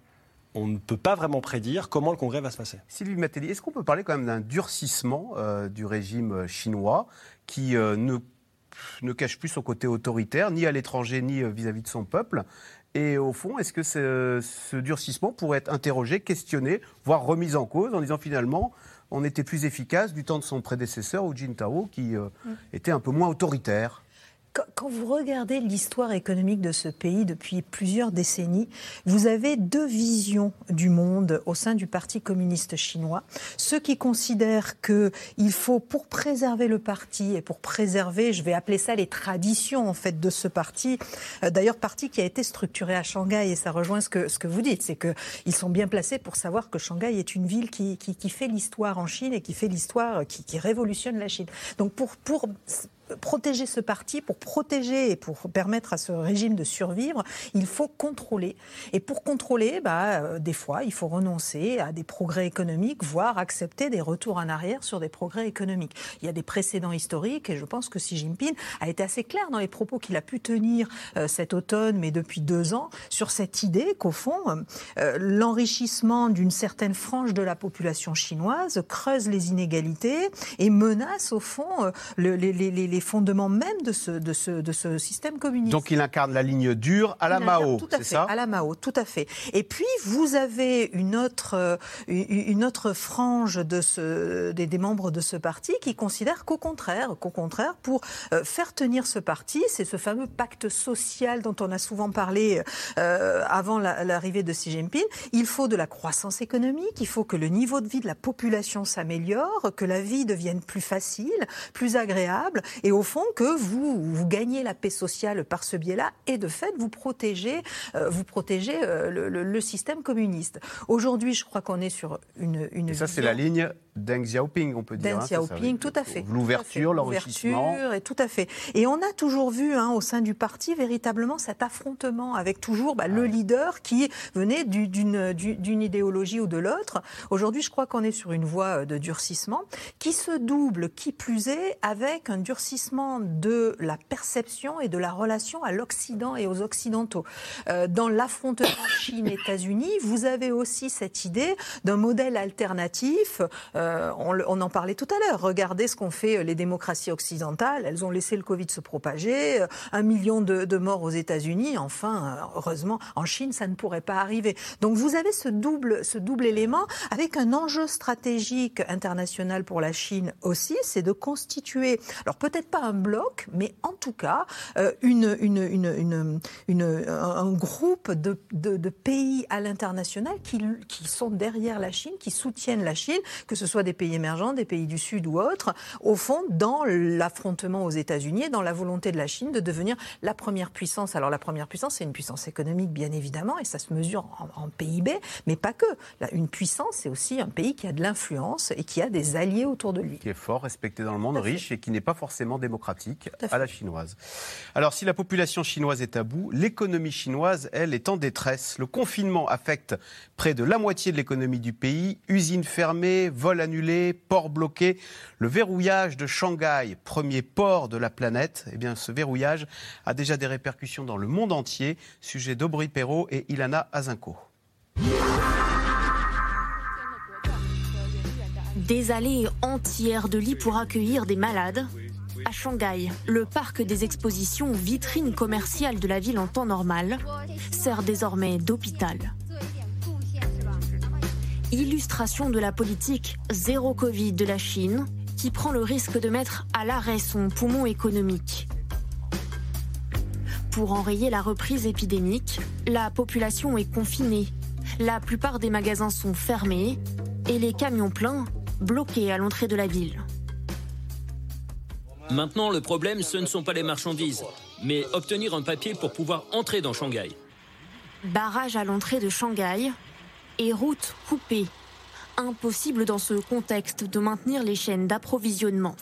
on ne peut pas vraiment prédire comment le Congrès va se passer. Sylvie Matelli, est-ce qu'on peut parler quand même d'un durcissement euh, du régime euh, chinois qui euh, ne, ne, cache plus son côté autoritaire, ni à l'étranger, ni vis-à-vis de son peuple? Et au fond, est-ce que ce, durcissement pourrait être interrogé, questionné, voire remis en cause en disant finalement on était plus efficace du temps de son prédécesseur, Hu Jintao, qui mm. était un peu moins autoritaire? Quand vous regardez l'histoire économique de ce pays depuis plusieurs décennies, vous avez deux visions du monde au sein du Parti communiste chinois. Ceux qui considèrent qu'il faut, pour préserver le parti et pour préserver, je vais appeler ça les traditions en fait de ce parti, euh, d'ailleurs parti qui a été structuré à Shanghai et ça rejoint ce que, ce que vous dites, c'est qu'ils sont bien placés pour savoir que Shanghai est une ville qui, fait l'histoire en Chine et qui fait l'histoire, qui, qui révolutionne la Chine. Donc pour, pour protéger ce parti, pour protéger et pour permettre à ce régime de survivre, il faut contrôler. Et pour contrôler, bah, euh, des fois, il faut renoncer à des progrès économiques, voire accepter des retours en arrière sur des progrès économiques. Il y a des précédents historiques et je pense que Xi Jinping a été assez clair dans les propos qu'il a pu tenir euh, cet automne, mais depuis deux ans, sur cette idée qu'au fond, euh, l'enrichissement d'une certaine frange de la population chinoise creuse les inégalités et menace au fond les, les, les les fondements même de ce, de ce, de ce système communiste. Donc il incarne la ligne dure à la Mao, c'est ça À la Mao, tout à fait. Et puis vous avez une autre, euh, une autre frange de ce, des, des membres de ce parti qui considère qu'au contraire, qu'au contraire, pour euh, faire tenir ce parti, c'est ce fameux pacte social dont on a souvent parlé euh, avant l'arrivée de Xi Jinping, il faut de la croissance économique, il faut que le niveau de vie de la population s'améliore, que la vie devienne plus facile, plus agréable, et et au fond que vous, vous gagnez la paix sociale par ce biais-là et de fait vous protégez, euh, vous protégez euh, le, système communiste. Aujourd'hui, je crois qu'on est sur une... une et ça, c'est la ligne Deng Xiaoping, on peut dire. Deng hein, Xiaoping, tout à fait. L'ouverture, l'enrichissement. et tout à fait. Et on a toujours vu hein, au sein du parti véritablement cet affrontement avec toujours bah, le leader qui venait d'une idéologie ou de l'autre. Aujourd'hui, je crois qu'on est sur une voie euh, de durcissement qui se double, qui plus est, avec un durcissement de la perception et de la relation à l'Occident et aux Occidentaux. Euh, dans l'affrontement Chine-États-Unis, vous avez aussi cette idée d'un modèle alternatif. Euh, euh, on, en parlait tout à l'heure. Regardez ce qu'ont fait euh, les démocraties occidentales. Elles ont laissé le Covid se propager. Euh, un million de, morts aux États-Unis. Enfin, heureusement, en Chine, ça ne pourrait pas arriver. Donc vous avez ce double, ce double élément avec un enjeu stratégique international pour la Chine aussi, c'est de constituer, alors peut-être pas un bloc, mais en tout cas un groupe de, pays à l'international qui, qui sont derrière la Chine, qui soutiennent la Chine, que ce soit des pays émergents, des pays du Sud ou autres, au fond, dans l'affrontement aux États-Unis et dans la volonté de la Chine de devenir la première puissance. Alors la première puissance, c'est une puissance économique, bien évidemment, et ça se mesure en, PIB, mais pas que. une puissance, c'est aussi un pays qui a de l'influence et qui a des alliés autour de lui. Qui est fort, respecté dans le monde, riche et qui n'est pas forcément démocratique à, la chinoise. Alors si la population chinoise est à bout, l'économie chinoise, elle, est en détresse. Le confinement affecte près de la moitié de l'économie du pays. Usines fermées, vols annulés, ports bloqués. Le verrouillage de Shanghai, premier port de la planète, eh bien, ce verrouillage a déjà des répercussions dans le monde entier. Sujet d'Aubry Perrault et Ilana Azinko. Des allées entières de lits pour accueillir des malades. À Shanghai, le parc des expositions, vitrine commerciale de la ville en temps normal, sert désormais d'hôpital illustration de la politique zéro Covid de la Chine, qui prend le risque de mettre à l'arrêt son poumon économique. Pour enrayer la reprise épidémique, la population est confinée. La plupart des magasins sont fermés et les camions pleins bloqués à l'entrée de la ville. Maintenant, le problème, ce ne sont pas les marchandises, mais obtenir un papier pour pouvoir entrer dans Shanghai. Barrage à l'entrée de Shanghai et route coupée. Impossible dans ce contexte de maintenir les chaînes d'approvisionnement.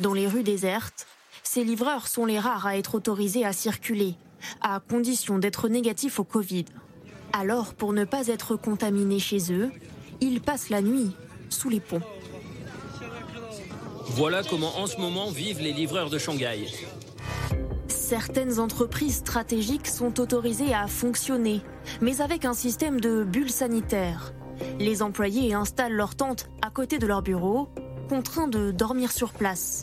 Dans les rues désertes, ces livreurs sont les rares à être autorisés à circuler, à condition d'être négatifs au Covid. Alors, pour ne pas être contaminés chez eux, ils passent la nuit sous les ponts. Voilà comment en ce moment vivent les livreurs de Shanghai. Certaines entreprises stratégiques sont autorisées à fonctionner, mais avec un système de bulles sanitaires. Les employés installent leur tente à côté de leur bureau, contraints de dormir sur place.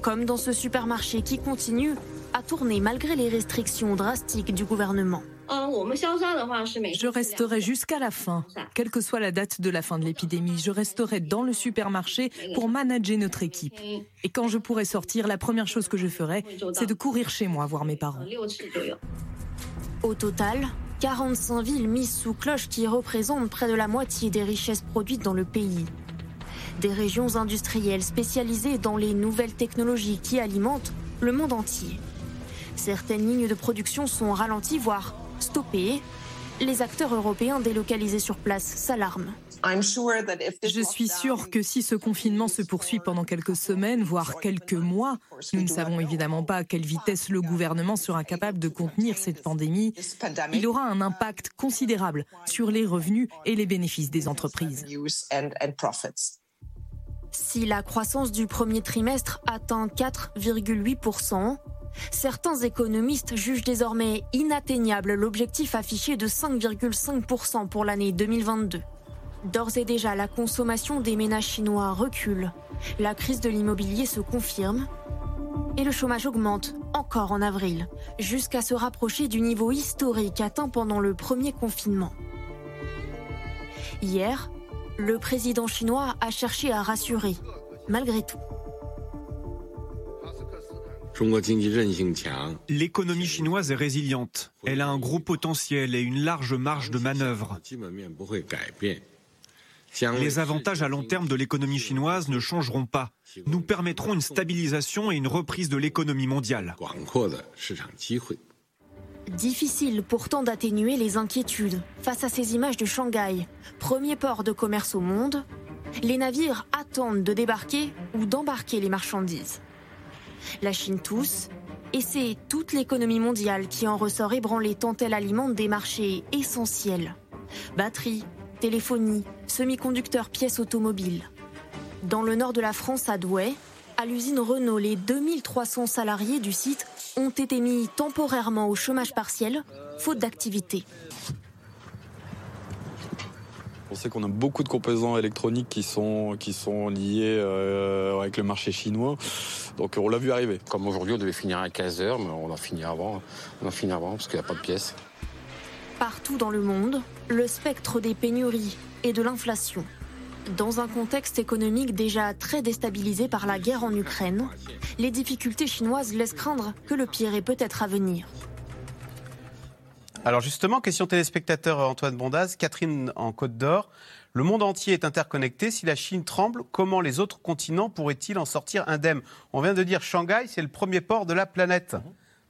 Comme dans ce supermarché qui continue à tourner malgré les restrictions drastiques du gouvernement. Je resterai jusqu'à la fin. Quelle que soit la date de la fin de l'épidémie, je resterai dans le supermarché pour manager notre équipe. Et quand je pourrai sortir, la première chose que je ferai, c'est de courir chez moi voir mes parents. Au total, 45 villes mises sous cloche qui représentent près de la moitié des richesses produites dans le pays. Des régions industrielles spécialisées dans les nouvelles technologies qui alimentent le monde entier. Certaines lignes de production sont ralenties, voire stoppées. Les acteurs européens délocalisés sur place s'alarment. Je suis sûre que si ce confinement se poursuit pendant quelques semaines, voire quelques mois, nous ne savons évidemment pas à quelle vitesse le gouvernement sera capable de contenir cette pandémie, il aura un impact considérable sur les revenus et les bénéfices des entreprises. Si la croissance du premier trimestre atteint 4,8%, certains économistes jugent désormais inatteignable l'objectif affiché de 5,5% pour l'année 2022. D'ores et déjà, la consommation des ménages chinois recule, la crise de l'immobilier se confirme et le chômage augmente encore en avril, jusqu'à se rapprocher du niveau historique atteint pendant le premier confinement. Hier, le président chinois a cherché à rassurer, malgré tout. L'économie chinoise est résiliente. Elle a un gros potentiel et une large marge de manœuvre. Les avantages à long terme de l'économie chinoise ne changeront pas. Nous permettrons une stabilisation et une reprise de l'économie mondiale. Difficile pourtant d'atténuer les inquiétudes face à ces images de Shanghai, premier port de commerce au monde. Les navires attendent de débarquer ou d'embarquer les marchandises. La Chine tousse, et c'est toute l'économie mondiale qui en ressort ébranlée tant elle alimente des marchés essentiels. Batteries, téléphonie, semi-conducteurs, pièces automobiles. Dans le nord de la France, à Douai, à l'usine Renault, les 2300 salariés du site ont été mis temporairement au chômage partiel, faute d'activité. On sait qu'on a beaucoup de composants électroniques qui sont, qui sont liés euh, avec le marché chinois. Donc on l'a vu arriver. Comme aujourd'hui, on devait finir à 15h, mais on a fini avant. On a fini avant parce qu'il n'y a pas de pièces. Partout dans le monde, le spectre des pénuries et de l'inflation. Dans un contexte économique déjà très déstabilisé par la guerre en Ukraine, les difficultés chinoises laissent craindre que le pire est peut-être à venir. Alors justement, question téléspectateur Antoine Bondaz, Catherine en Côte d'Or. Le monde entier est interconnecté. Si la Chine tremble, comment les autres continents pourraient-ils en sortir indemnes? On vient de dire Shanghai, c'est le premier port de la planète.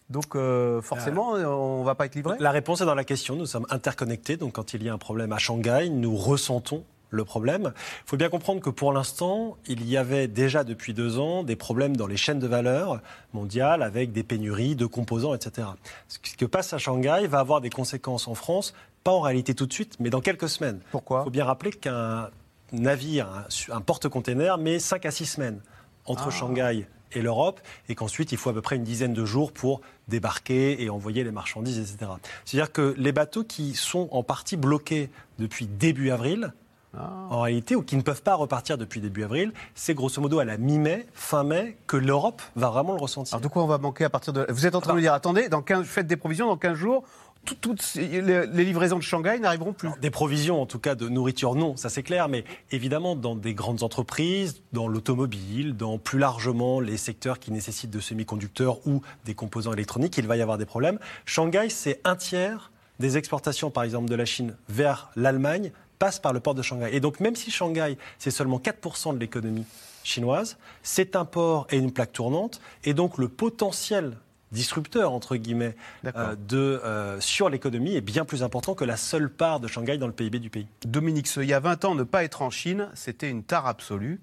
Donc euh, forcément, on ne va pas être livré? La réponse est dans la question. Nous sommes interconnectés. Donc quand il y a un problème à Shanghai, nous ressentons le problème. Il faut bien comprendre que pour l'instant, il y avait déjà depuis deux ans des problèmes dans les chaînes de valeur mondiales avec des pénuries de composants, etc. Ce qui passe à Shanghai va avoir des conséquences en France, pas en réalité tout de suite, mais dans quelques semaines. Pourquoi Il faut bien rappeler qu'un navire, un, porte-container, met 5 à 6 semaines entre Ah. Shanghai et l'Europe, et qu'ensuite il faut à peu près une dizaine de jours pour débarquer et envoyer les marchandises, etc. C'est-à-dire que les bateaux qui sont en partie bloqués depuis début avril, en réalité, ou qui ne peuvent pas repartir depuis début avril, c'est grosso modo à la mi-mai, fin mai, que l'Europe va vraiment le ressentir. Alors de quoi on va manquer à partir de... Vous êtes en train de me dire, attendez, dans 15... faites des provisions, dans 15 jours, tout- toutes les livraisons de Shanghai n'arriveront plus. Des provisions, en tout cas de nourriture, non, ça c'est clair, mais évidemment dans des grandes entreprises, dans l'automobile, dans plus largement les secteurs qui nécessitent de semi-conducteurs ou des composants électroniques, il va y avoir des problèmes. Shanghai, c'est un tiers des exportations, par exemple, de la Chine vers l'Allemagne passe par le port de Shanghai. Et donc même si Shanghai, c'est seulement 4% de l'économie chinoise, c'est un port et une plaque tournante, et donc le potentiel disrupteur, entre guillemets, euh, de, euh, sur l'économie est bien plus important que la seule part de Shanghai dans le PIB du pays. Dominique, il y a 20 ans, ne pas être en Chine, c'était une tare absolue.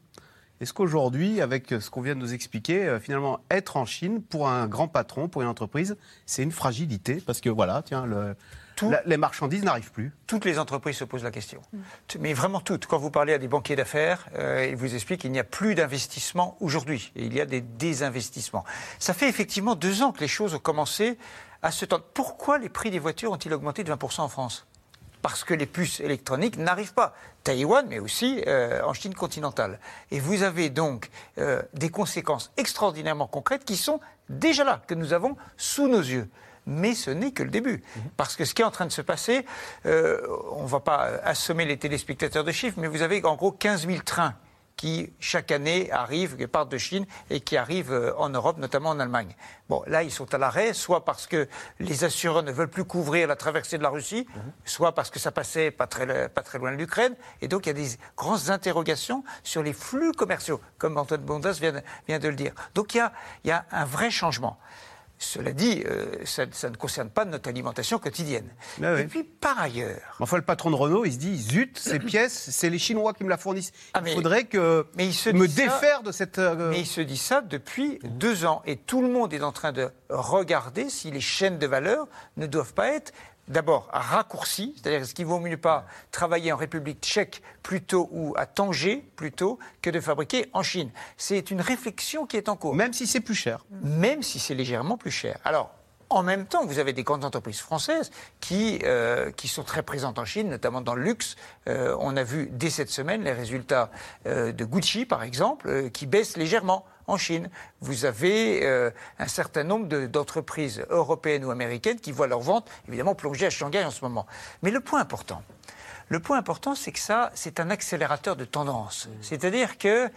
Est-ce qu'aujourd'hui, avec ce qu'on vient de nous expliquer, euh, finalement, être en Chine, pour un grand patron, pour une entreprise, c'est une fragilité? Parce que voilà, tiens, le, les marchandises n'arrivent plus. Toutes les entreprises se posent la question. Mais vraiment toutes. Quand vous parlez à des banquiers d'affaires, euh, ils vous expliquent qu'il n'y a plus d'investissement aujourd'hui. Et il y a des désinvestissements. Ça fait effectivement deux ans que les choses ont commencé à se tendre. Pourquoi les prix des voitures ont-ils augmenté de 20% en France? Parce que les puces électroniques n'arrivent pas. Taïwan, mais aussi euh, en Chine continentale. Et vous avez donc euh, des conséquences extraordinairement concrètes qui sont déjà là, que nous avons sous nos yeux mais ce n'est que le début. Parce que ce qui est en train de se passer, euh, on ne va pas assommer les téléspectateurs de chiffres, mais vous avez en gros 15 000 trains qui, chaque année, arrivent, qui partent de Chine et qui arrivent euh, en Europe, notamment en Allemagne. Bon, là, ils sont à l'arrêt, soit parce que les assureurs ne veulent plus couvrir la traversée de la Russie, soit parce que ça passait pas très, loin de l'Ukraine. Et donc, il y a des grandes interrogations sur les flux commerciaux, comme Antoine Bondas vient, de le dire. Donc, y il y a un vrai changement. Cela dit, euh, ça, ne concerne pas notre alimentation quotidienne. Ah et puis, par ailleurs. Enfin, le patron de Renault, il se dit zut, ces pièces, c'est les Chinois qui me la fournissent. Ah, il faudrait que mais il se me défaire de cette. Euh, mais il se dit ça depuis deux ans. Et tout le monde est en train de regarder si les chaînes de valeur ne doivent pas être d'abord raccourci, c'est-à-dire est-ce qu'il vaut mieux pas travailler en République tchèque plutôt ou à Tanger plutôt que de fabriquer en Chine? C'est une réflexion qui est en cours. Même si c'est plus cher. Même si c'est légèrement plus cher. Alors, en même temps, vous avez des grandes entreprises françaises qui, euh, qui sont très présentes en Chine, notamment dans le luxe. Euh, on a vu dès cette semaine les résultats euh, de Gucci, par exemple, qui baissent légèrement en Chine. Vous avez un certain nombre d'entreprises européennes ou américaines qui voient leurs ventes, évidemment, plonger à Shanghai en ce moment. Mais le point important, le point important, c'est que ça, c'est un accélérateur de tendance. C'est-à-dire que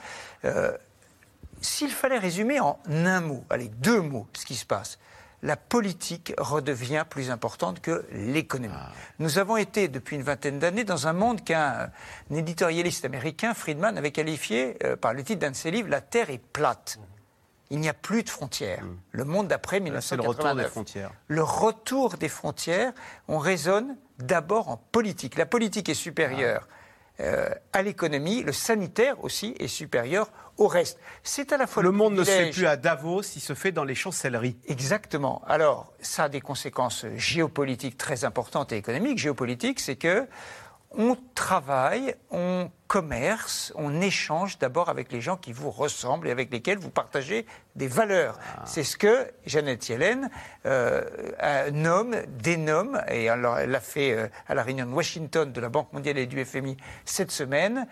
s'il fallait résumer en un mot, allez, deux mots, ce qui se passe, la politique redevient plus importante que l'économie. Ah. Nous avons été, depuis une vingtaine d'années, dans un monde qu'un éditorialiste américain, Friedman, avait qualifié euh, par le titre d'un de ses livres La Terre est plate. Il n'y a plus de frontières. Mmh. Le monde d'après 1989. C'est le retour des frontières. Le retour des frontières, on raisonne d'abord en politique. La politique est supérieure. Ah. Euh, à l'économie, le sanitaire aussi est supérieur au reste. C'est à la fois le, monde ne se fait plus à Davos, il se fait dans les chancelleries. Exactement. Alors, ça a des conséquences géopolitiques très importantes et économiques. Géopolitique, c'est que on travaille, on commerce, on échange d'abord avec les gens qui vous ressemblent et avec lesquels vous partagez des valeurs. Ah. C'est ce que Jeannette Yellen euh, nomme, dénomme, et alors elle l'a fait euh, à la réunion de Washington de la Banque mondiale et du FMI cette semaine,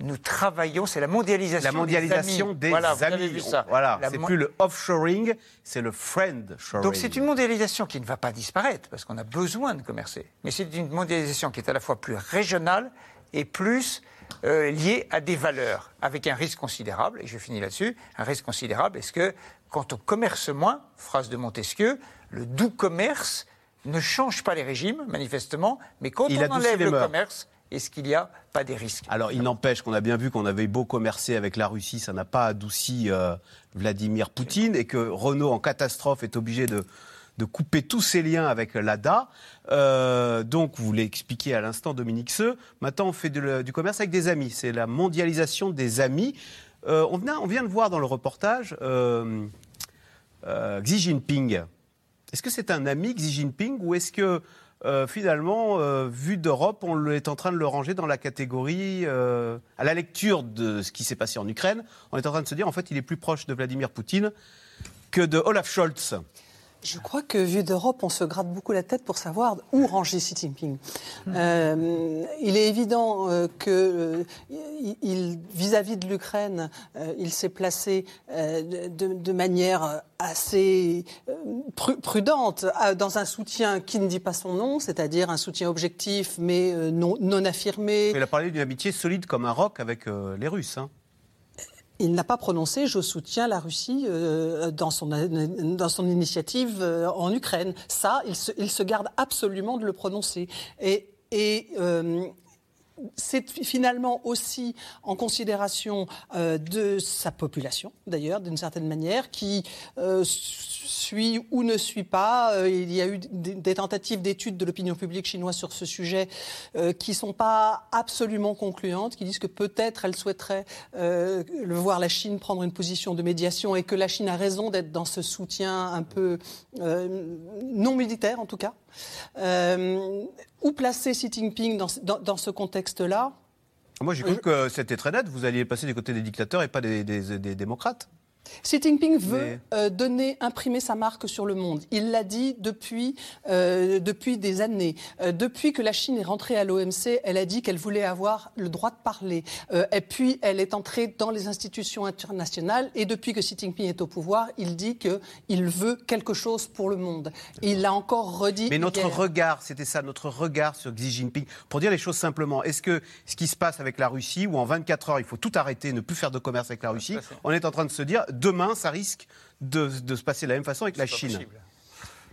nous travaillons, c'est la mondialisation. La mondialisation des amis. voilà, amis. Vu ça. Voilà, c'est plus le offshoring, c'est le friendshoring. Donc c'est une mondialisation qui ne va pas disparaître parce qu'on a besoin de commercer, mais c'est une mondialisation qui est à la fois plus régionale et plus euh, liée à des valeurs, avec un risque considérable. Et je finis là-dessus, un risque considérable. Est-ce que quand on commerce moins, phrase de Montesquieu, le doux commerce ne change pas les régimes, manifestement, mais quand on enlève le commerce, est-ce qu'il n'y a pas des risques Alors, il n'empêche qu'on a bien vu qu'on avait beau commercer avec la Russie, ça n'a pas adouci euh, Vladimir Poutine, et que Renault, en catastrophe, est obligé de, couper tous ses liens avec l'ADA. Euh, donc, vous l'expliquiez à l'instant, Dominique Seux. Maintenant, on fait du commerce avec des amis. C'est la mondialisation des amis. Euh, on, vient, on, vient, de voir dans le reportage Xi Jinping. Est-ce que c'est un ami, Xi Jinping, ou est-ce que euh, finalement, euh, vu d'Europe, on est en train de le ranger dans la catégorie, euh, à la lecture de ce qui s'est passé en Ukraine, on est en train de se dire, en fait, il est plus proche de Vladimir Poutine que de Olaf Scholz. Je crois que, vu d'Europe, on se gratte beaucoup la tête pour savoir où ranger Xi Jinping. Euh, il est évident euh, que euh, vis-à-vis de l'Ukraine, il s'est placé de, manière assez prudente dans un soutien qui ne dit pas son nom, c'est-à-dire un soutien objectif mais non, non affirmé. Il a parlé d'une amitié solide comme un roc avec les Russes. Hein il n'a pas prononcé je soutiens la Russie euh, dans, son, dans son initiative euh, en Ukraine. Ça, il se, il se, garde absolument de le prononcer. Et, euh, c'est finalement aussi en considération euh, de sa population, d'ailleurs, d'une certaine manière, qui euh, suit ou ne suit pas. Euh, il y a eu des, tentatives d'études de l'opinion publique chinoise sur ce sujet qui ne sont pas absolument concluantes, qui disent que peut-être elle souhaiterait voir la Chine prendre une position de médiation et que la Chine a raison d'être dans ce soutien un peu non militaire, en tout cas. Où placer Xi Jinping dans ce contexte là Moi, j'ai cru que c'était très net. Vous alliez passer du côté des dictateurs et pas des démocrates. Xi Jinping veut euh, donner, imprimer sa marque sur le monde. Il l'a dit depuis, euh, depuis des années. Euh, depuis que la Chine est rentrée à l'OMC, elle a dit qu'elle voulait avoir le droit de parler. et puis, elle est entrée dans les institutions internationales. Et depuis que Xi Jinping est au pouvoir, il dit qu'il veut quelque chose pour le monde. il l'a encore redit. Mais notre regard, c'était ça, notre regard sur Xi Jinping. Pour dire les choses simplement, est-ce que ce qui se passe avec la Russie, où en 24 heures, il faut tout arrêter, ne plus faire de commerce avec la Russie, on est en train de se dire demain, ça risque de, se passer de la même façon avec la Chine.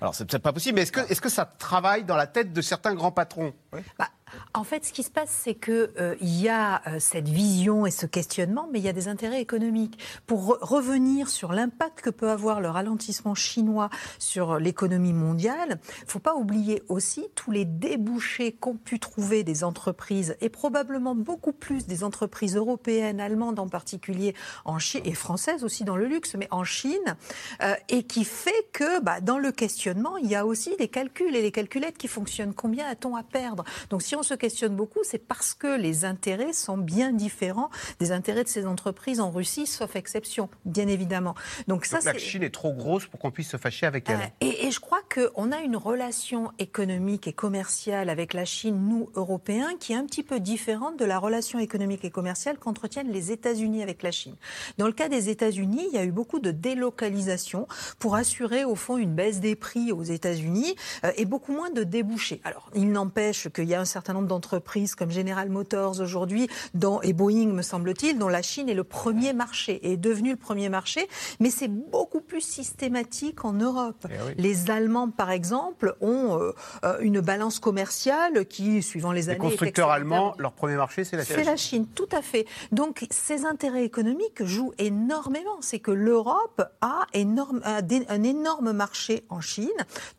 Alors, c'est peut-être pas possible, mais est-ce que, est que ça travaille dans la tête de certains grands patrons? Bah, en fait, ce qui se passe, c'est qu'il euh, y a euh, cette vision et ce questionnement, mais il y a des intérêts économiques. Pour revenir sur l'impact que peut avoir le ralentissement chinois sur l'économie mondiale, il ne faut pas oublier aussi tous les débouchés qu'ont pu trouver des entreprises, et probablement beaucoup plus des entreprises européennes, allemandes en particulier, en Chine, et françaises aussi dans le luxe, mais en Chine, euh, et qui fait que bah, dans le questionnement, il y a aussi des calculs et les calculettes qui fonctionnent. Combien a-t-on à perdre? Donc si on se questionne beaucoup, c'est parce que les intérêts sont bien différents des intérêts de ces entreprises en Russie, sauf exception, bien évidemment. Donc, ça, la Chine est trop grosse pour qu'on puisse se fâcher avec elle. Euh, et, je crois qu'on a une relation économique et commerciale avec la Chine, nous, Européens, qui est un petit peu différente de la relation économique et commerciale qu'entretiennent les États-Unis avec la Chine. Dans le cas des États-Unis, il y a eu beaucoup de délocalisation pour assurer, au fond, une baisse des prix aux États-Unis euh, et beaucoup moins de débouchés. Alors, il n'empêche qu'il y a un certain nombre d'entreprises comme General Motors aujourd'hui, et Boeing, me semble-t-il, dont la Chine est le premier marché, est devenu le premier marché, mais c'est beaucoup plus systématique en Europe. Eh les Allemands, par exemple, ont euh, euh, une balance commerciale qui, suivant les années... Les constructeurs allemands, leur premier marché, c'est la Chine. C'est la Chine, tout à fait. Donc, ces intérêts économiques jouent énormément. C'est que l'Europe a énorme, un énorme marché en Chine,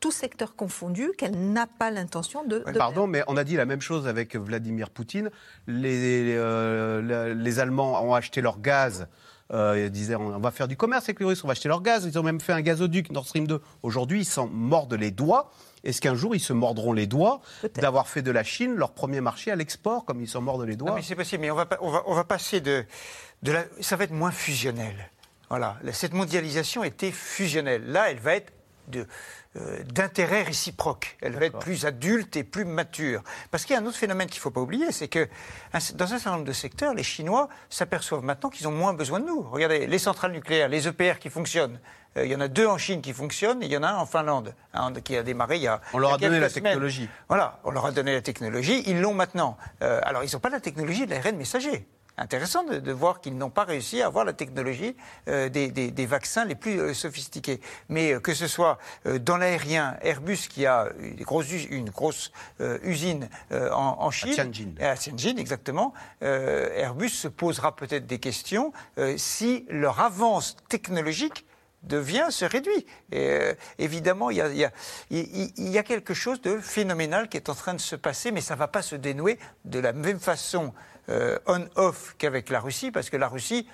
tout secteur confondu, qu'elle n'a pas l'intention de, de... Pardon, mais on a dit la même chose avec Vladimir Poutine. Les, euh, les Allemands ont acheté leur gaz. Euh, ils disaient on va faire du commerce avec les Russes, on va acheter leur gaz. Ils ont même fait un gazoduc Nord Stream 2. Aujourd'hui, ils s'en mordent les doigts. Est-ce qu'un jour, ils se mordront les doigts d'avoir fait de la Chine leur premier marché à l'export, comme ils s'en mordent les doigts mais C'est possible, mais on va, on va, on va passer de, de la, Ça va être moins fusionnel. Voilà. Cette mondialisation était fusionnelle. Là, elle va être de, euh, d'intérêt réciproque. Elle va être plus adulte et plus mature. Parce qu'il y a un autre phénomène qu'il ne faut pas oublier, c'est que dans un certain nombre de secteurs, les Chinois s'aperçoivent maintenant qu'ils ont moins besoin de nous. Regardez, les centrales nucléaires, les EPR qui fonctionnent. Euh, il y en a deux en Chine qui fonctionnent et il y en a un en Finlande, hein, qui a démarré il y a. On leur a donné la technologie. Voilà, on leur a donné la technologie. Ils l'ont maintenant. Euh, alors, ils n'ont pas la technologie de l'ARN messager intéressant de, voir qu'ils n'ont pas réussi à avoir la technologie euh, des, vaccins les plus euh, sophistiqués. Mais euh, que ce soit dans l'aérien, Airbus qui a une grosse, une grosse usine en, Chine, à Tianjin, à Tianjin exactement, Airbus se posera peut-être des questions si leur avance technologique devient, se réduit. Et, évidemment, il y, a, il, il y, a, quelque chose de phénoménal qui est en train de se passer, mais ça ne va pas se dénouer de la même façon euh, on-off qu'avec la Russie, parce que la Russie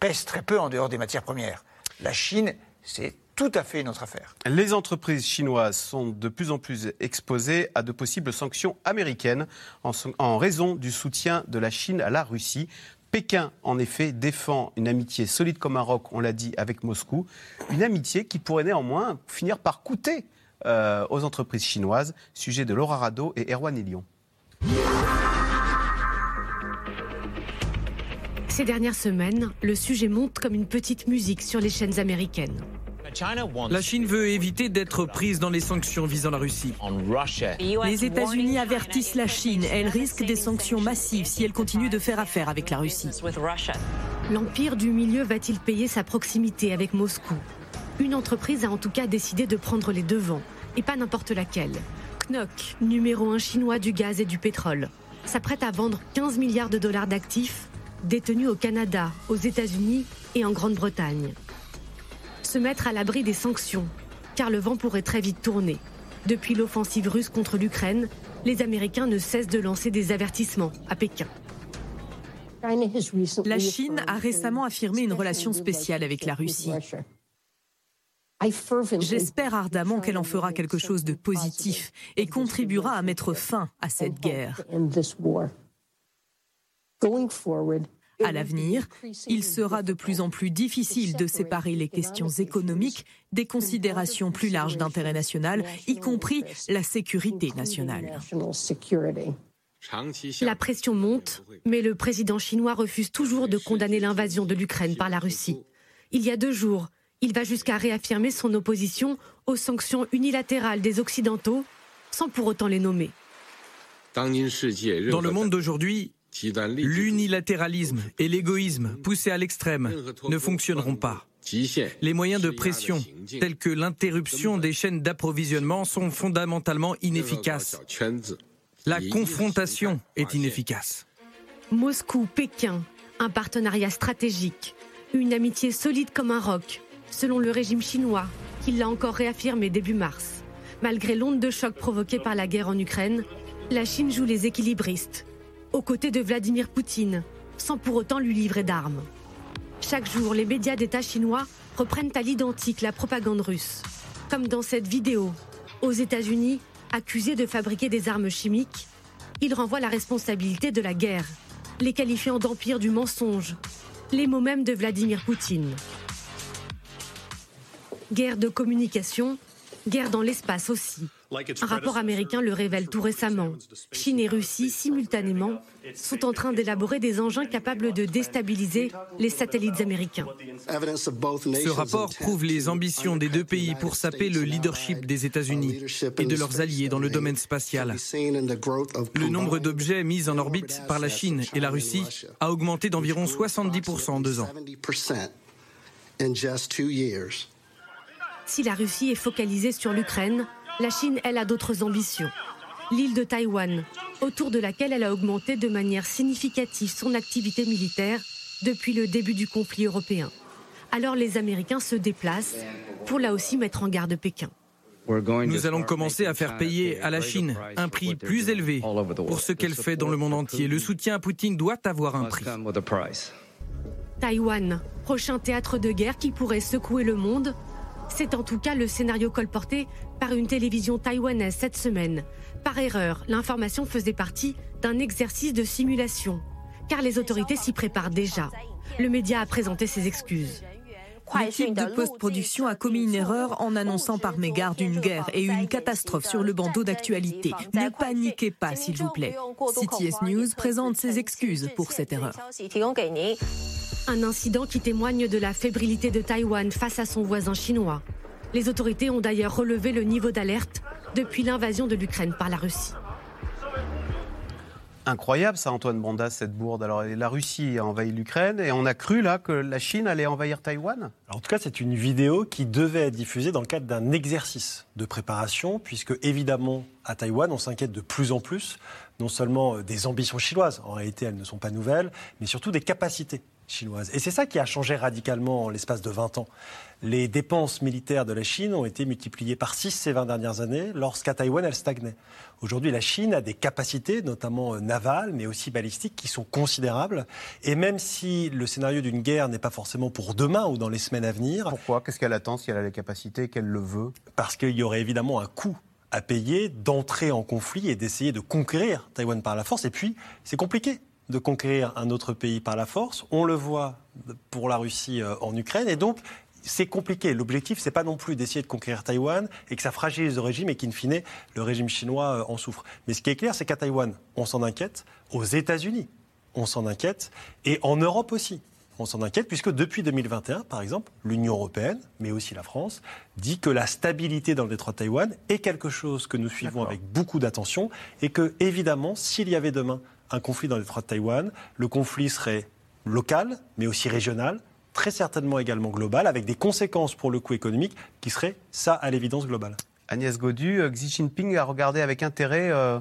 pèse très peu en dehors des matières premières. La Chine, c'est tout à fait une autre affaire. Les entreprises chinoises sont de plus en plus exposées à de possibles sanctions américaines en, raison du soutien de la Chine à la Russie. Pékin, en effet, défend une amitié solide comme un roc, on l'a dit, avec Moscou. Une amitié qui pourrait néanmoins finir par coûter euh, aux entreprises chinoises. Sujet de Laura Rado et Erwan Elion. Ces dernières semaines, le sujet monte comme une petite musique sur les chaînes américaines. La Chine veut éviter d'être prise dans les sanctions visant la Russie. Les États-Unis avertissent la Chine. Elle risque des sanctions massives si elle continue de faire affaire avec la Russie. L'empire du milieu va-t-il payer sa proximité avec Moscou? Une entreprise a en tout cas décidé de prendre les devants, et pas n'importe laquelle. Knock, numéro un chinois du gaz et du pétrole. s'apprête à vendre 15 milliards de dollars d'actifs détenus au Canada, aux États-Unis et en Grande-Bretagne. Se mettre à l'abri des sanctions, car le vent pourrait très vite tourner. Depuis l'offensive russe contre l'Ukraine, les Américains ne cessent de lancer des avertissements à Pékin. La Chine a récemment affirmé une relation spéciale avec la Russie. J'espère ardemment qu'elle en fera quelque chose de positif et contribuera à mettre fin à cette guerre. À l'avenir, il sera de plus en plus difficile de séparer les questions économiques des considérations plus larges d'intérêt national, y compris la sécurité nationale. La pression monte, mais le président chinois refuse toujours de condamner l'invasion de l'Ukraine par la Russie. Il y a deux jours, il va jusqu'à réaffirmer son opposition aux sanctions unilatérales des Occidentaux, sans pour autant les nommer. Dans le monde d'aujourd'hui, l'unilatéralisme et l'égoïsme poussés à l'extrême ne fonctionneront pas. Les moyens de pression, tels que l'interruption des chaînes d'approvisionnement, sont fondamentalement inefficaces. La confrontation est inefficace. Moscou-Pékin, un partenariat stratégique, une amitié solide comme un roc, selon le régime chinois, qui l'a encore réaffirmé début mars. Malgré l'onde de choc provoquée par la guerre en Ukraine, la Chine joue les équilibristes, aux côtés de Vladimir Poutine, sans pour autant lui livrer d'armes. Chaque jour, les médias d'État chinois reprennent à l'identique la propagande russe. Comme dans cette vidéo, aux États-Unis, accusés de fabriquer des armes chimiques, ils renvoient la responsabilité de la guerre, les qualifiant d'empire du mensonge, les mots mêmes de Vladimir Poutine. Guerre de communication, guerre dans l'espace aussi. Un rapport américain le révèle tout récemment. Chine et Russie, simultanément, sont en train d'élaborer des engins capables de déstabiliser les satellites américains. Ce rapport prouve les ambitions des deux pays pour saper le leadership des États-Unis et de leurs alliés dans le domaine spatial. Le nombre d'objets mis en orbite par la Chine et la Russie a augmenté d'environ 70% en deux ans. Si la Russie est focalisée sur l'Ukraine, la Chine, elle, a d'autres ambitions. L'île de Taïwan, autour de laquelle elle a augmenté de manière significative son activité militaire depuis le début du conflit européen. Alors les Américains se déplacent pour là aussi mettre en garde Pékin. Nous allons commencer à faire payer à la Chine un prix plus élevé pour ce qu'elle fait dans le monde entier. Le soutien à Poutine doit avoir un prix. Taïwan, prochain théâtre de guerre qui pourrait secouer le monde c'est en tout cas le scénario colporté par une télévision taïwanaise cette semaine. Par erreur, l'information faisait partie d'un exercice de simulation, car les autorités s'y préparent déjà. Le média a présenté ses excuses. L'équipe de post-production a commis une erreur en annonçant par mégarde une guerre et une catastrophe sur le bandeau d'actualité. Ne paniquez pas, s'il vous plaît. CTS News présente ses excuses pour cette erreur. Un incident qui témoigne de la fébrilité de Taïwan face à son voisin chinois. Les autorités ont d'ailleurs relevé le niveau d'alerte depuis l'invasion de l'Ukraine par la Russie. Incroyable ça, Antoine Bondas, cette bourde. Alors, la Russie a envahi l'Ukraine et on a cru là que la Chine allait envahir Taïwan? En tout cas, c'est une vidéo qui devait être diffusée dans le cadre d'un exercice de préparation, puisque évidemment, à Taïwan, on s'inquiète de plus en plus, non seulement des ambitions chinoises, en réalité elles ne sont pas nouvelles, mais surtout des capacités chinoise. Et c'est ça qui a changé radicalement en l'espace de 20 ans. Les dépenses militaires de la Chine ont été multipliées par 6 ces 20 dernières années, lorsqu'à Taïwan, elles stagnaient. Aujourd'hui, la Chine a des capacités, notamment euh, navales, mais aussi balistiques, qui sont considérables. Et même si le scénario d'une guerre n'est pas forcément pour demain ou dans les semaines à venir. Pourquoi? Qu'est-ce qu'elle attend si elle a les capacités, qu'elle le veut? Parce qu'il y aurait évidemment un coût à payer d'entrer en conflit et d'essayer de conquérir Taïwan par la force. Et puis, c'est compliqué de conquérir un autre pays par la force. On le voit pour la Russie euh, en Ukraine. Et donc, c'est compliqué. L'objectif, c'est pas non plus d'essayer de conquérir Taïwan et que ça fragilise le régime et qu'in fine, le régime chinois euh, en souffre. Mais ce qui est clair, c'est qu'à Taïwan, on s'en inquiète. Aux États-Unis, on s'en inquiète. Et en Europe aussi. On s'en inquiète puisque depuis 2021, par exemple, l'Union européenne, mais aussi la France, dit que la stabilité dans le détroit de Taïwan est quelque chose que nous suivons avec beaucoup d'attention et que, évidemment, s'il y avait demain un conflit dans les trois de Taïwan. Le conflit serait local, mais aussi régional, très certainement également global, avec des conséquences pour le coût économique qui seraient, ça, à l'évidence, global. Agnès Godu, euh, Xi Jinping a regardé avec intérêt euh,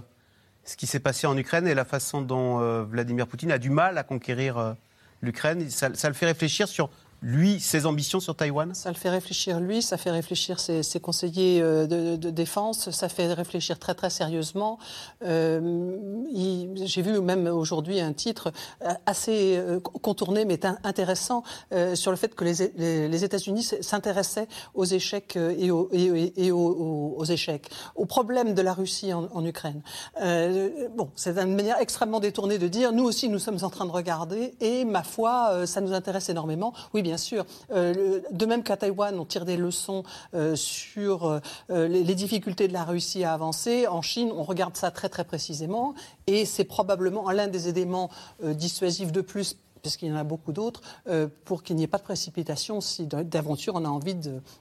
ce qui s'est passé en Ukraine et la façon dont euh, Vladimir Poutine a du mal à conquérir l'Ukraine. Ça, le fait réfléchir sur lui, ses ambitions sur Taïwan? Ça le fait réfléchir lui, ça fait réfléchir ses, conseillers euh, de, défense, ça fait réfléchir très très sérieusement. Euh, J'ai vu même aujourd'hui un titre assez contourné mais intéressant euh, sur le fait que les, États-Unis s'intéressaient aux échecs et, aux, et, aux, aux, échecs, de la Russie en, Ukraine. Euh, bon, c'est une manière extrêmement détournée de dire nous aussi nous sommes en train de regarder et ma foi euh, ça nous intéresse énormément. Oui, bien bien sûr. Euh, de même qu'à Taïwan, on tire des leçons euh, sur euh, les, les, difficultés de la Russie à avancer. En Chine, on regarde ça très très précisément. Et c'est probablement l'un des éléments dissuasifs de plus puisqu'il y en a beaucoup d'autres, pour qu'il n'y ait pas de précipitation si d'aventure on a envie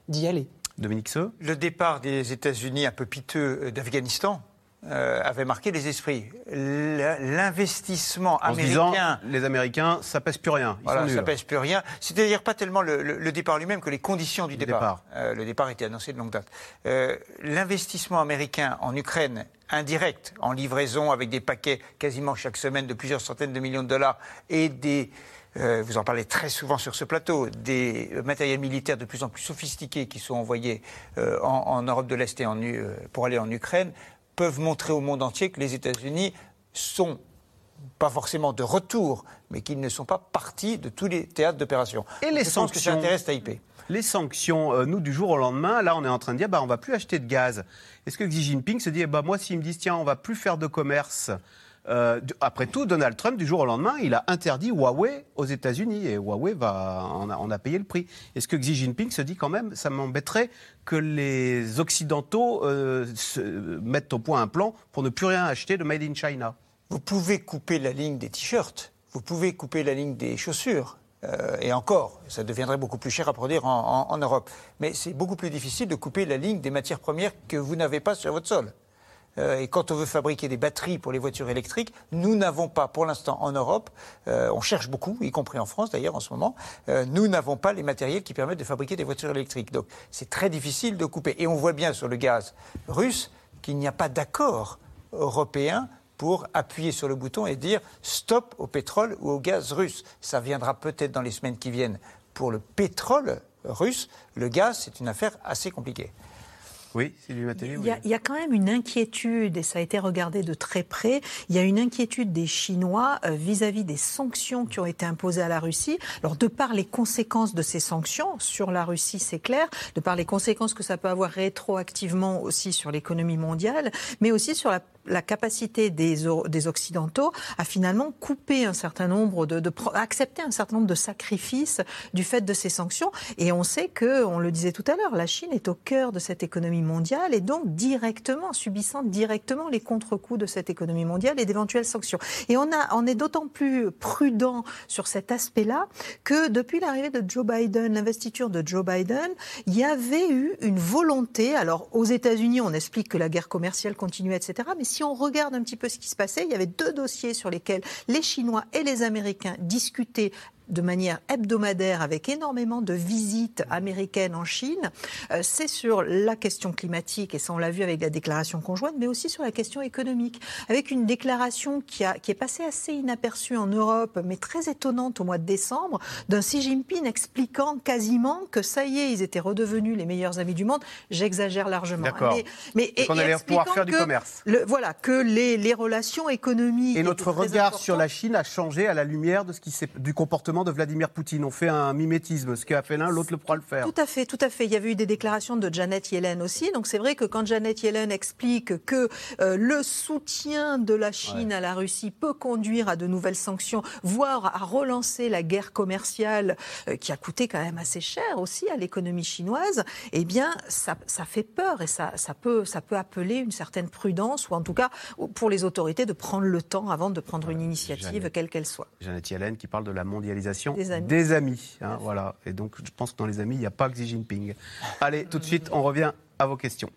d'y aller. Dominique Seux Le départ des États-Unis un peu piteux d'Afghanistan, euh, avait marqué les esprits. L'investissement américain. Disant, les Américains, ça pèse plus rien. Ils voilà, sont ça pèse plus rien. C'est-à-dire pas tellement le, le, le départ lui-même que les conditions du le départ. départ. Euh, le départ était annoncé de longue date. Euh, L'investissement américain en Ukraine indirect, en livraison avec des paquets quasiment chaque semaine de plusieurs centaines de millions de dollars et des euh, vous en parlez très souvent sur ce plateau, des matériels militaires de plus en plus sophistiqués qui sont envoyés euh, en, en, Europe de l'Est et en, euh, pour aller en Ukraine, peuvent montrer au monde entier que les États-Unis sont pas forcément de retour, mais qu'ils ne sont pas partis de tous les théâtres d'opération. Et les Je sanctions pense que ça intéresse Taipei. Les sanctions, euh, nous, du jour au lendemain, là, on est en train de dire, bah, on va plus acheter de gaz. Est-ce que Xi Jinping se dit, bah, moi, s'ils me disent, tiens, on va plus faire de commerce euh, après tout, Donald Trump, du jour au lendemain, il a interdit Huawei aux États-Unis et Huawei va, en a, payé le prix. Est-ce que Xi Jinping se dit quand même, ça m'embêterait que les Occidentaux euh, mettent au point un plan pour ne plus rien acheter de Made in China? Vous pouvez couper la ligne des t-shirts, vous pouvez couper la ligne des chaussures. Euh, et encore, ça deviendrait beaucoup plus cher à produire en Europe. Mais c'est beaucoup plus difficile de couper la ligne des matières premières que vous n'avez pas sur votre sol. Euh, et quand on veut fabriquer des batteries pour les voitures électriques, nous n'avons pas, pour l'instant, en Europe, euh, on cherche beaucoup, y compris en France d'ailleurs en ce moment, euh, nous n'avons pas les matériels qui permettent de fabriquer des voitures électriques. Donc c'est très difficile de couper. Et on voit bien sur le gaz russe qu'il n'y a pas d'accord européen pour appuyer sur le bouton et dire stop au pétrole ou au gaz russe. Ça viendra peut-être dans les semaines qui viennent. Pour le pétrole russe, le gaz, c'est une affaire assez compliquée. Oui, Sylvie. Il, il y, a quand même une inquiétude, et ça a été regardé de très près, il y a une inquiétude des Chinois vis-à-vis -vis des sanctions qui ont été imposées à la Russie. Alors, de par les conséquences de ces sanctions sur la Russie, c'est clair, de par les conséquences que ça peut avoir rétroactivement aussi sur l'économie mondiale, mais aussi sur la la capacité des, des, Occidentaux à finalement couper un certain nombre de, de, accepter un certain nombre de sacrifices du fait de ces sanctions. Et on sait que, on le disait tout à l'heure, la Chine est au cœur de cette économie mondiale et donc directement, subissant directement les contre-coups de cette économie mondiale et d'éventuelles sanctions. Et on, a, on est d'autant plus prudent sur cet aspect-là que depuis l'arrivée de Joe Biden, l'investiture de Joe Biden, il y avait eu une volonté, alors aux États-Unis, on explique que la guerre commerciale continuait, etc., si on regarde un petit peu ce qui se passait, il y avait deux dossiers sur lesquels les Chinois et les Américains discutaient de manière hebdomadaire avec énormément de visites américaines en Chine, euh, c'est sur la question climatique, et ça on l'a vu avec la déclaration conjointe, mais aussi sur la question économique, avec une déclaration qui, a, qui est passée assez inaperçue en Europe, mais très étonnante au mois de décembre, d'un Xi Jinping expliquant quasiment que ça y est, ils étaient redevenus les meilleurs amis du monde. J'exagère largement. D'accord. Mais, mais et, allait pouvoir faire du commerce. Le, voilà, que les, les relations économiques. Et notre regard sur la Chine a changé à la lumière de ce qui du comportement de Vladimir Poutine. On fait un mimétisme. Ce qu'a fait l'un, l'autre le pourra le faire. Tout à fait, tout à fait. Il y avait eu des déclarations de Janet Yellen aussi. Donc c'est vrai que quand Janet Yellen explique que euh, le soutien de la Chine ouais. à la Russie peut conduire à de nouvelles sanctions, voire à relancer la guerre commerciale euh, qui a coûté quand même assez cher aussi à l'économie chinoise, eh bien ça, ça fait peur et ça, ça, peut, ça peut appeler une certaine prudence ou en tout cas pour les autorités de prendre le temps avant de prendre une initiative, quelle qu'elle soit. Janet Yellen qui parle de la mondialisation des amis. Des amis hein, voilà. Et donc, je pense que dans les amis, il n'y a pas Xi Jinping. Allez, tout de suite, on revient à vos questions.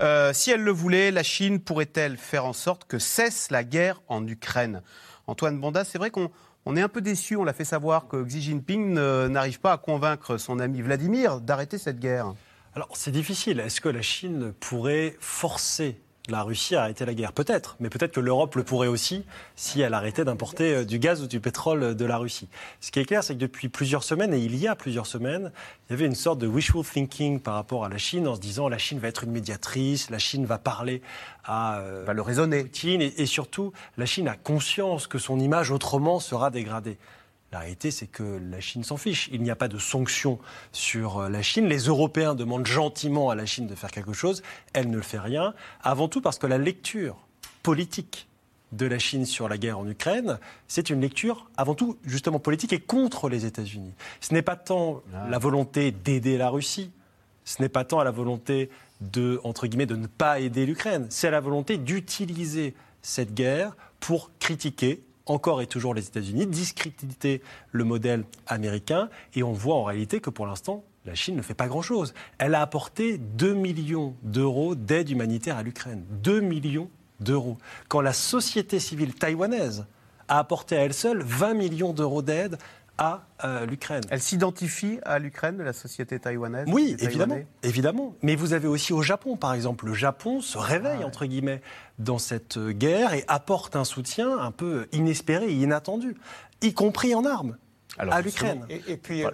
Euh, si elle le voulait, la Chine pourrait-elle faire en sorte que cesse la guerre en Ukraine? Antoine Bonda, c'est vrai qu'on on est un peu déçu, on l'a fait savoir, que Xi Jinping n'arrive pas à convaincre son ami Vladimir d'arrêter cette guerre. Alors c'est difficile. Est-ce que la Chine pourrait forcer la Russie a arrêté la guerre. Peut-être, mais peut-être que l'Europe le pourrait aussi si elle arrêtait d'importer euh, du gaz ou du pétrole de la Russie. Ce qui est clair, c'est que depuis plusieurs semaines, et il y a plusieurs semaines, il y avait une sorte de wishful thinking par rapport à la Chine en se disant la Chine va être une médiatrice, la Chine va parler à euh, va le raisonner. Poutine, et, et surtout, la Chine a conscience que son image autrement sera dégradée. La réalité, c'est que la Chine s'en fiche. Il n'y a pas de sanctions sur euh, la Chine. Les Européens demandent gentiment à la Chine de faire quelque chose. Elle ne le fait rien. Avant tout parce que la lecture politique de la Chine sur la guerre en Ukraine, c'est une lecture avant tout justement politique et contre les États-Unis. Ce n'est pas tant ah. la volonté d'aider la Russie, ce n'est pas tant la volonté de, entre guillemets, de ne pas aider l'Ukraine, c'est la volonté d'utiliser cette guerre pour critiquer encore et toujours les États-Unis, discréditer le modèle américain. Et on voit en réalité que pour l'instant, la Chine ne fait pas grand-chose. Elle a apporté 2 millions d'euros d'aide humanitaire à l'Ukraine. 2 millions d'euros. Quand la société civile taïwanaise a apporté à elle seule 20 millions d'euros d'aide à euh, l'Ukraine. Elle s'identifie à l'Ukraine, la société taïwanaise Oui, évidemment, évidemment. Mais vous avez aussi au Japon, par exemple. Le Japon se réveille, ah entre guillemets, dans cette guerre et apporte un soutien un peu inespéré et inattendu, y compris en armes, à l'Ukraine. Et, puis, euh,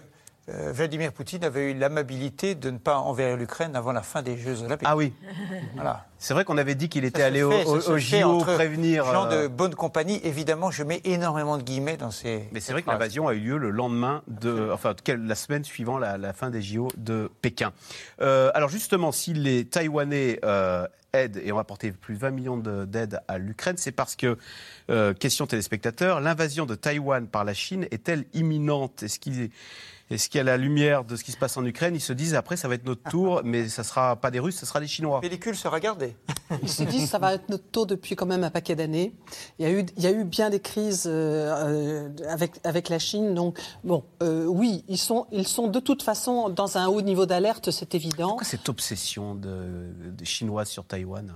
Vladimir Poutine avait eu l'amabilité de ne pas envers l'Ukraine avant la fin des Jeux Olympiques. Ah oui. voilà. C'est vrai qu'on avait dit qu'il était allé au, au, JO prévenir. Gens de euh, bonne compagnie, évidemment, je mets énormément de guillemets dans ces. Mais c'est vrai que l'invasion a eu lieu le lendemain de, enfin, la semaine suivant la, fin des JO de Pékin. Euh, alors justement, si les Taïwanais aident et ont apporté plus de 20 millions d'aide à l'Ukraine, c'est parce que, question téléspectateurs, l'invasion de Taïwan par la Chine est-elle imminente? Est-ce qu'il est est-ce qu'à la lumière de ce qui se passe en Ukraine, ils se disent après ça va être notre tour, mais ça sera pas des Russes, ça sera des Chinois. La pellicule sera gardée. Ils se disent ça va être notre tour depuis quand même un paquet d'années. Il y a eu, il y a eu bien des crises euh, euh, avec avec la Chine, donc bon, euh, oui, ils sont ils sont de toute façon dans un haut niveau d'alerte, c'est évident. Pourquoi cette obsession de, des Chinois sur Taïwan?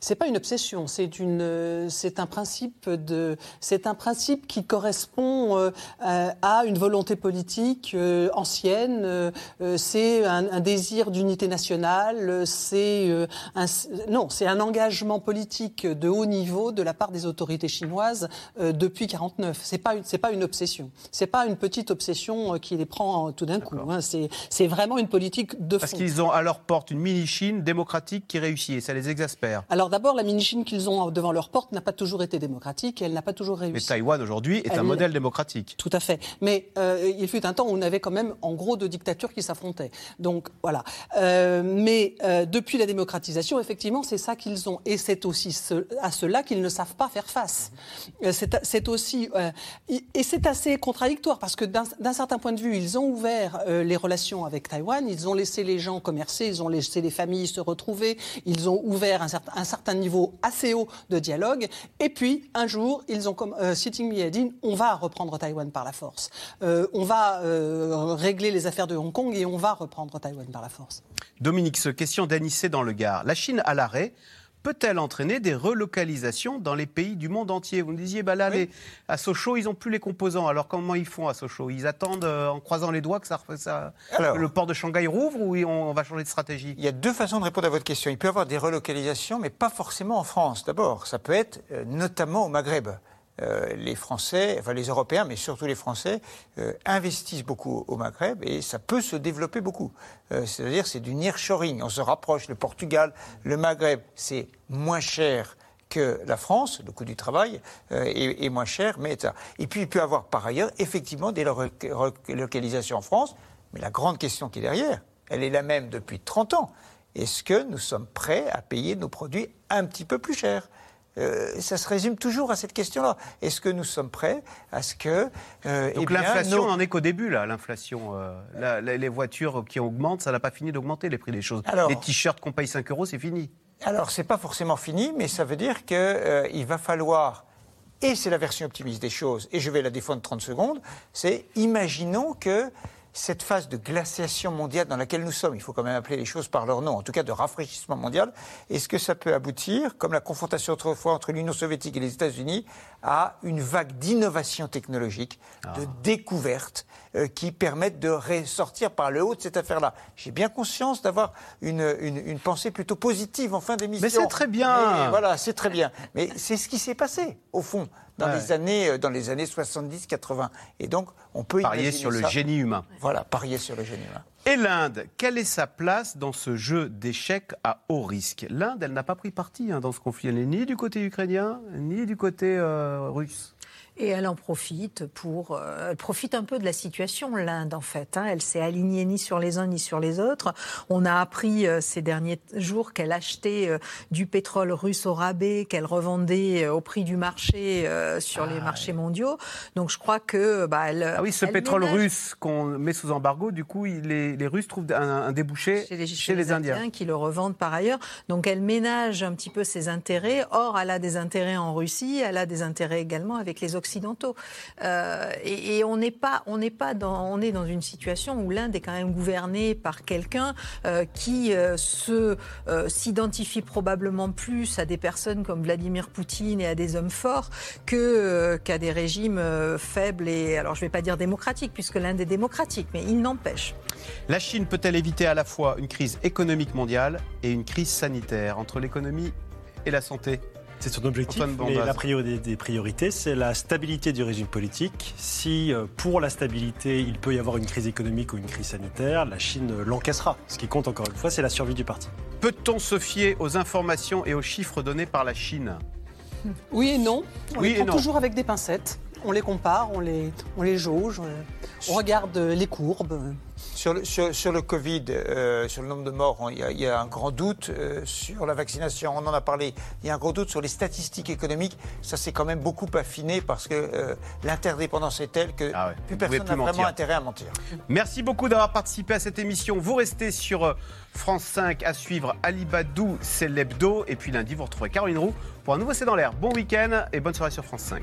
C'est pas une obsession, c'est une, c'est un principe de, c'est un principe qui correspond euh, à une volonté politique euh, ancienne. Euh, c'est un, désir d'unité nationale. C'est un, non, c'est un engagement politique de haut niveau de la part des autorités chinoises depuis 49. C'est pas, c'est pas une obsession. C'est pas une petite obsession qui les prend tout d'un coup. Hein. C'est, c'est vraiment une politique de fond. Parce qu'ils ont à leur porte une mini-Chine démocratique qui réussit et ça les exaspère. Alors d'abord, la mini-Chine qu'ils ont devant leur porte n'a pas toujours été démocratique et elle n'a pas toujours réussi. Mais Taïwan aujourd'hui est un modèle démocratique. Tout à fait. Mais euh, il fut un temps où on avait quand même en gros deux dictatures qui s'affrontaient. Donc voilà. Euh, mais euh, depuis la démocratisation, effectivement, c'est ça qu'ils ont. Et c'est aussi à cela qu'ils ne savent pas faire face. c'est aussi. et c'est assez contradictoire parce que d'un certain point de vue, ils ont ouvert les relations avec Taïwan, ils ont laissé les gens commercer, ils ont laissé les familles se retrouver, ils ont ouvert un certain, un certain niveau assez haut de dialogue. Et puis, un jour, ils ont comme euh, Sitting a dit on va reprendre Taïwan par la force. Euh, on va euh, régler les affaires de Hong Kong et on va reprendre Taïwan par la force. Dominique, ce question d'Anissé dans le Gard. La Chine à l'arrêt peut-elle entraîner des relocalisations dans les pays du monde entier? Vous me disiez, bah là, à Sochaux, ils n'ont plus les composants. Alors comment ils font à Sochaux? Ils attendent euh, en croisant les doigts que ça, ça le port de Shanghai rouvre ou on, va changer de stratégie? Il y a deux façons de répondre à votre question. Il peut y avoir des relocalisations, mais pas forcément en France. D'abord, ça peut être euh, notamment au Maghreb. Euh, les Français, enfin les Européens, mais surtout les Français, euh, investissent beaucoup au Maghreb et ça peut se développer beaucoup. Euh, c'est-à-dire c'est du nearshoring. On se rapproche. Le Portugal, le Maghreb, c'est moins cher que la France, le coût du travail est, moins cher, mais Et puis il peut y avoir par ailleurs effectivement des relocalisations en France, mais la grande question qui est derrière, elle est la même depuis 30 ans. Est-ce que nous sommes prêts à payer nos produits un petit peu plus cher? Euh, ça se résume toujours à cette question-là. Est-ce que nous sommes prêts à ce que... Euh, Donc eh l'inflation, on n'en est qu'au début, là, l'inflation. Euh, les voitures qui augmentent, ça n'a pas fini d'augmenter les prix des choses. les t-shirts qu'on paye 5 euros, c'est fini. Alors, c'est pas forcément fini, mais ça veut dire qu'il va falloir et c'est la version optimiste des choses, et je vais la défendre 30 secondes, c'est imaginons que cette phase de glaciation mondiale dans laquelle nous sommes, il faut quand même appeler les choses par leur nom, en tout cas de rafraîchissement mondial, est-ce que ça peut aboutir, comme la confrontation autrefois entre l'Union soviétique et les États-Unis, à une vague d'innovation technologique, ah. de découverte, qui permettent de ressortir par le haut de cette affaire-là. J'ai bien conscience d'avoir une, une, pensée plutôt positive en fin d'émission. Mais c'est très bien. voilà, c'est très bien. Mais c'est ce qui s'est passé, au fond dans, les années, euh, dans les années 70-80. Et donc, on peut parier sur le génie humain. Voilà, parier sur le génie humain. Et l'Inde, quelle est sa place dans ce jeu d'échecs à haut risque? L'Inde, elle n'a pas pris parti hein, dans ce conflit. Elle n'est ni du côté ukrainien, ni du côté euh, russe. Et elle en profite pour. Euh, elle profite un peu de la situation, l'Inde, en fait. Hein. Elle s'est alignée ni sur les uns ni sur les autres. On a appris euh, ces derniers jours qu'elle achetait euh, du pétrole russe au rabais, qu'elle revendait au prix du marché sur les ah, marchés mondiaux. Donc je crois que. Bah, elle, ah oui, ce pétrole russe qu'on met sous embargo, du coup, les, les Russes trouvent un, débouché chez les, chez les Indiens. Indiens. qui le revendent par ailleurs. Donc elle ménage un petit peu ses intérêts. Or, elle a des intérêts en Russie, elle a des intérêts également avec les Occidentaux occidentaux. Euh, et, on n'est pas, on n'est pas dans, on est dans une situation où l'Inde est quand même gouvernée par quelqu'un euh, qui euh, se s'identifie probablement plus à des personnes comme Vladimir Poutine et à des hommes forts qu'à des régimes faibles et alors je ne vais pas dire démocratiques puisque l'Inde est démocratique, mais il n'empêche. La Chine peut-elle éviter à la fois une crise économique mondiale et une crise sanitaire entre l'économie et la santé? C'est son objectif, mais la priorité des priorités, c'est la stabilité du régime politique. Si euh, pour la stabilité, il peut y avoir une crise économique ou une crise sanitaire, la Chine l'encaissera. Ce qui compte encore une fois, c'est la survie du parti. Peut-on se fier aux informations et aux chiffres donnés par la Chine? Oui et non. On oui les prend toujours avec des pincettes. On les compare, on les, on les jauge, on regarde les courbes. Sur le, sur, le Covid, euh, sur le nombre de morts, il y, a un grand doute. Euh, sur la vaccination, on en a parlé. Il y a un gros doute sur les statistiques économiques. Ça s'est quand même beaucoup affiné parce que euh, l'interdépendance est telle que ah plus personne n'a vraiment intérêt à mentir. Merci beaucoup d'avoir participé à cette émission. Vous restez sur France 5 à suivre Alibadou, c'est l'hebdo. Et puis lundi, vous retrouverez Caroline Roux pour un nouveau C'est dans l'air. Bon week-end et bonne soirée sur France 5.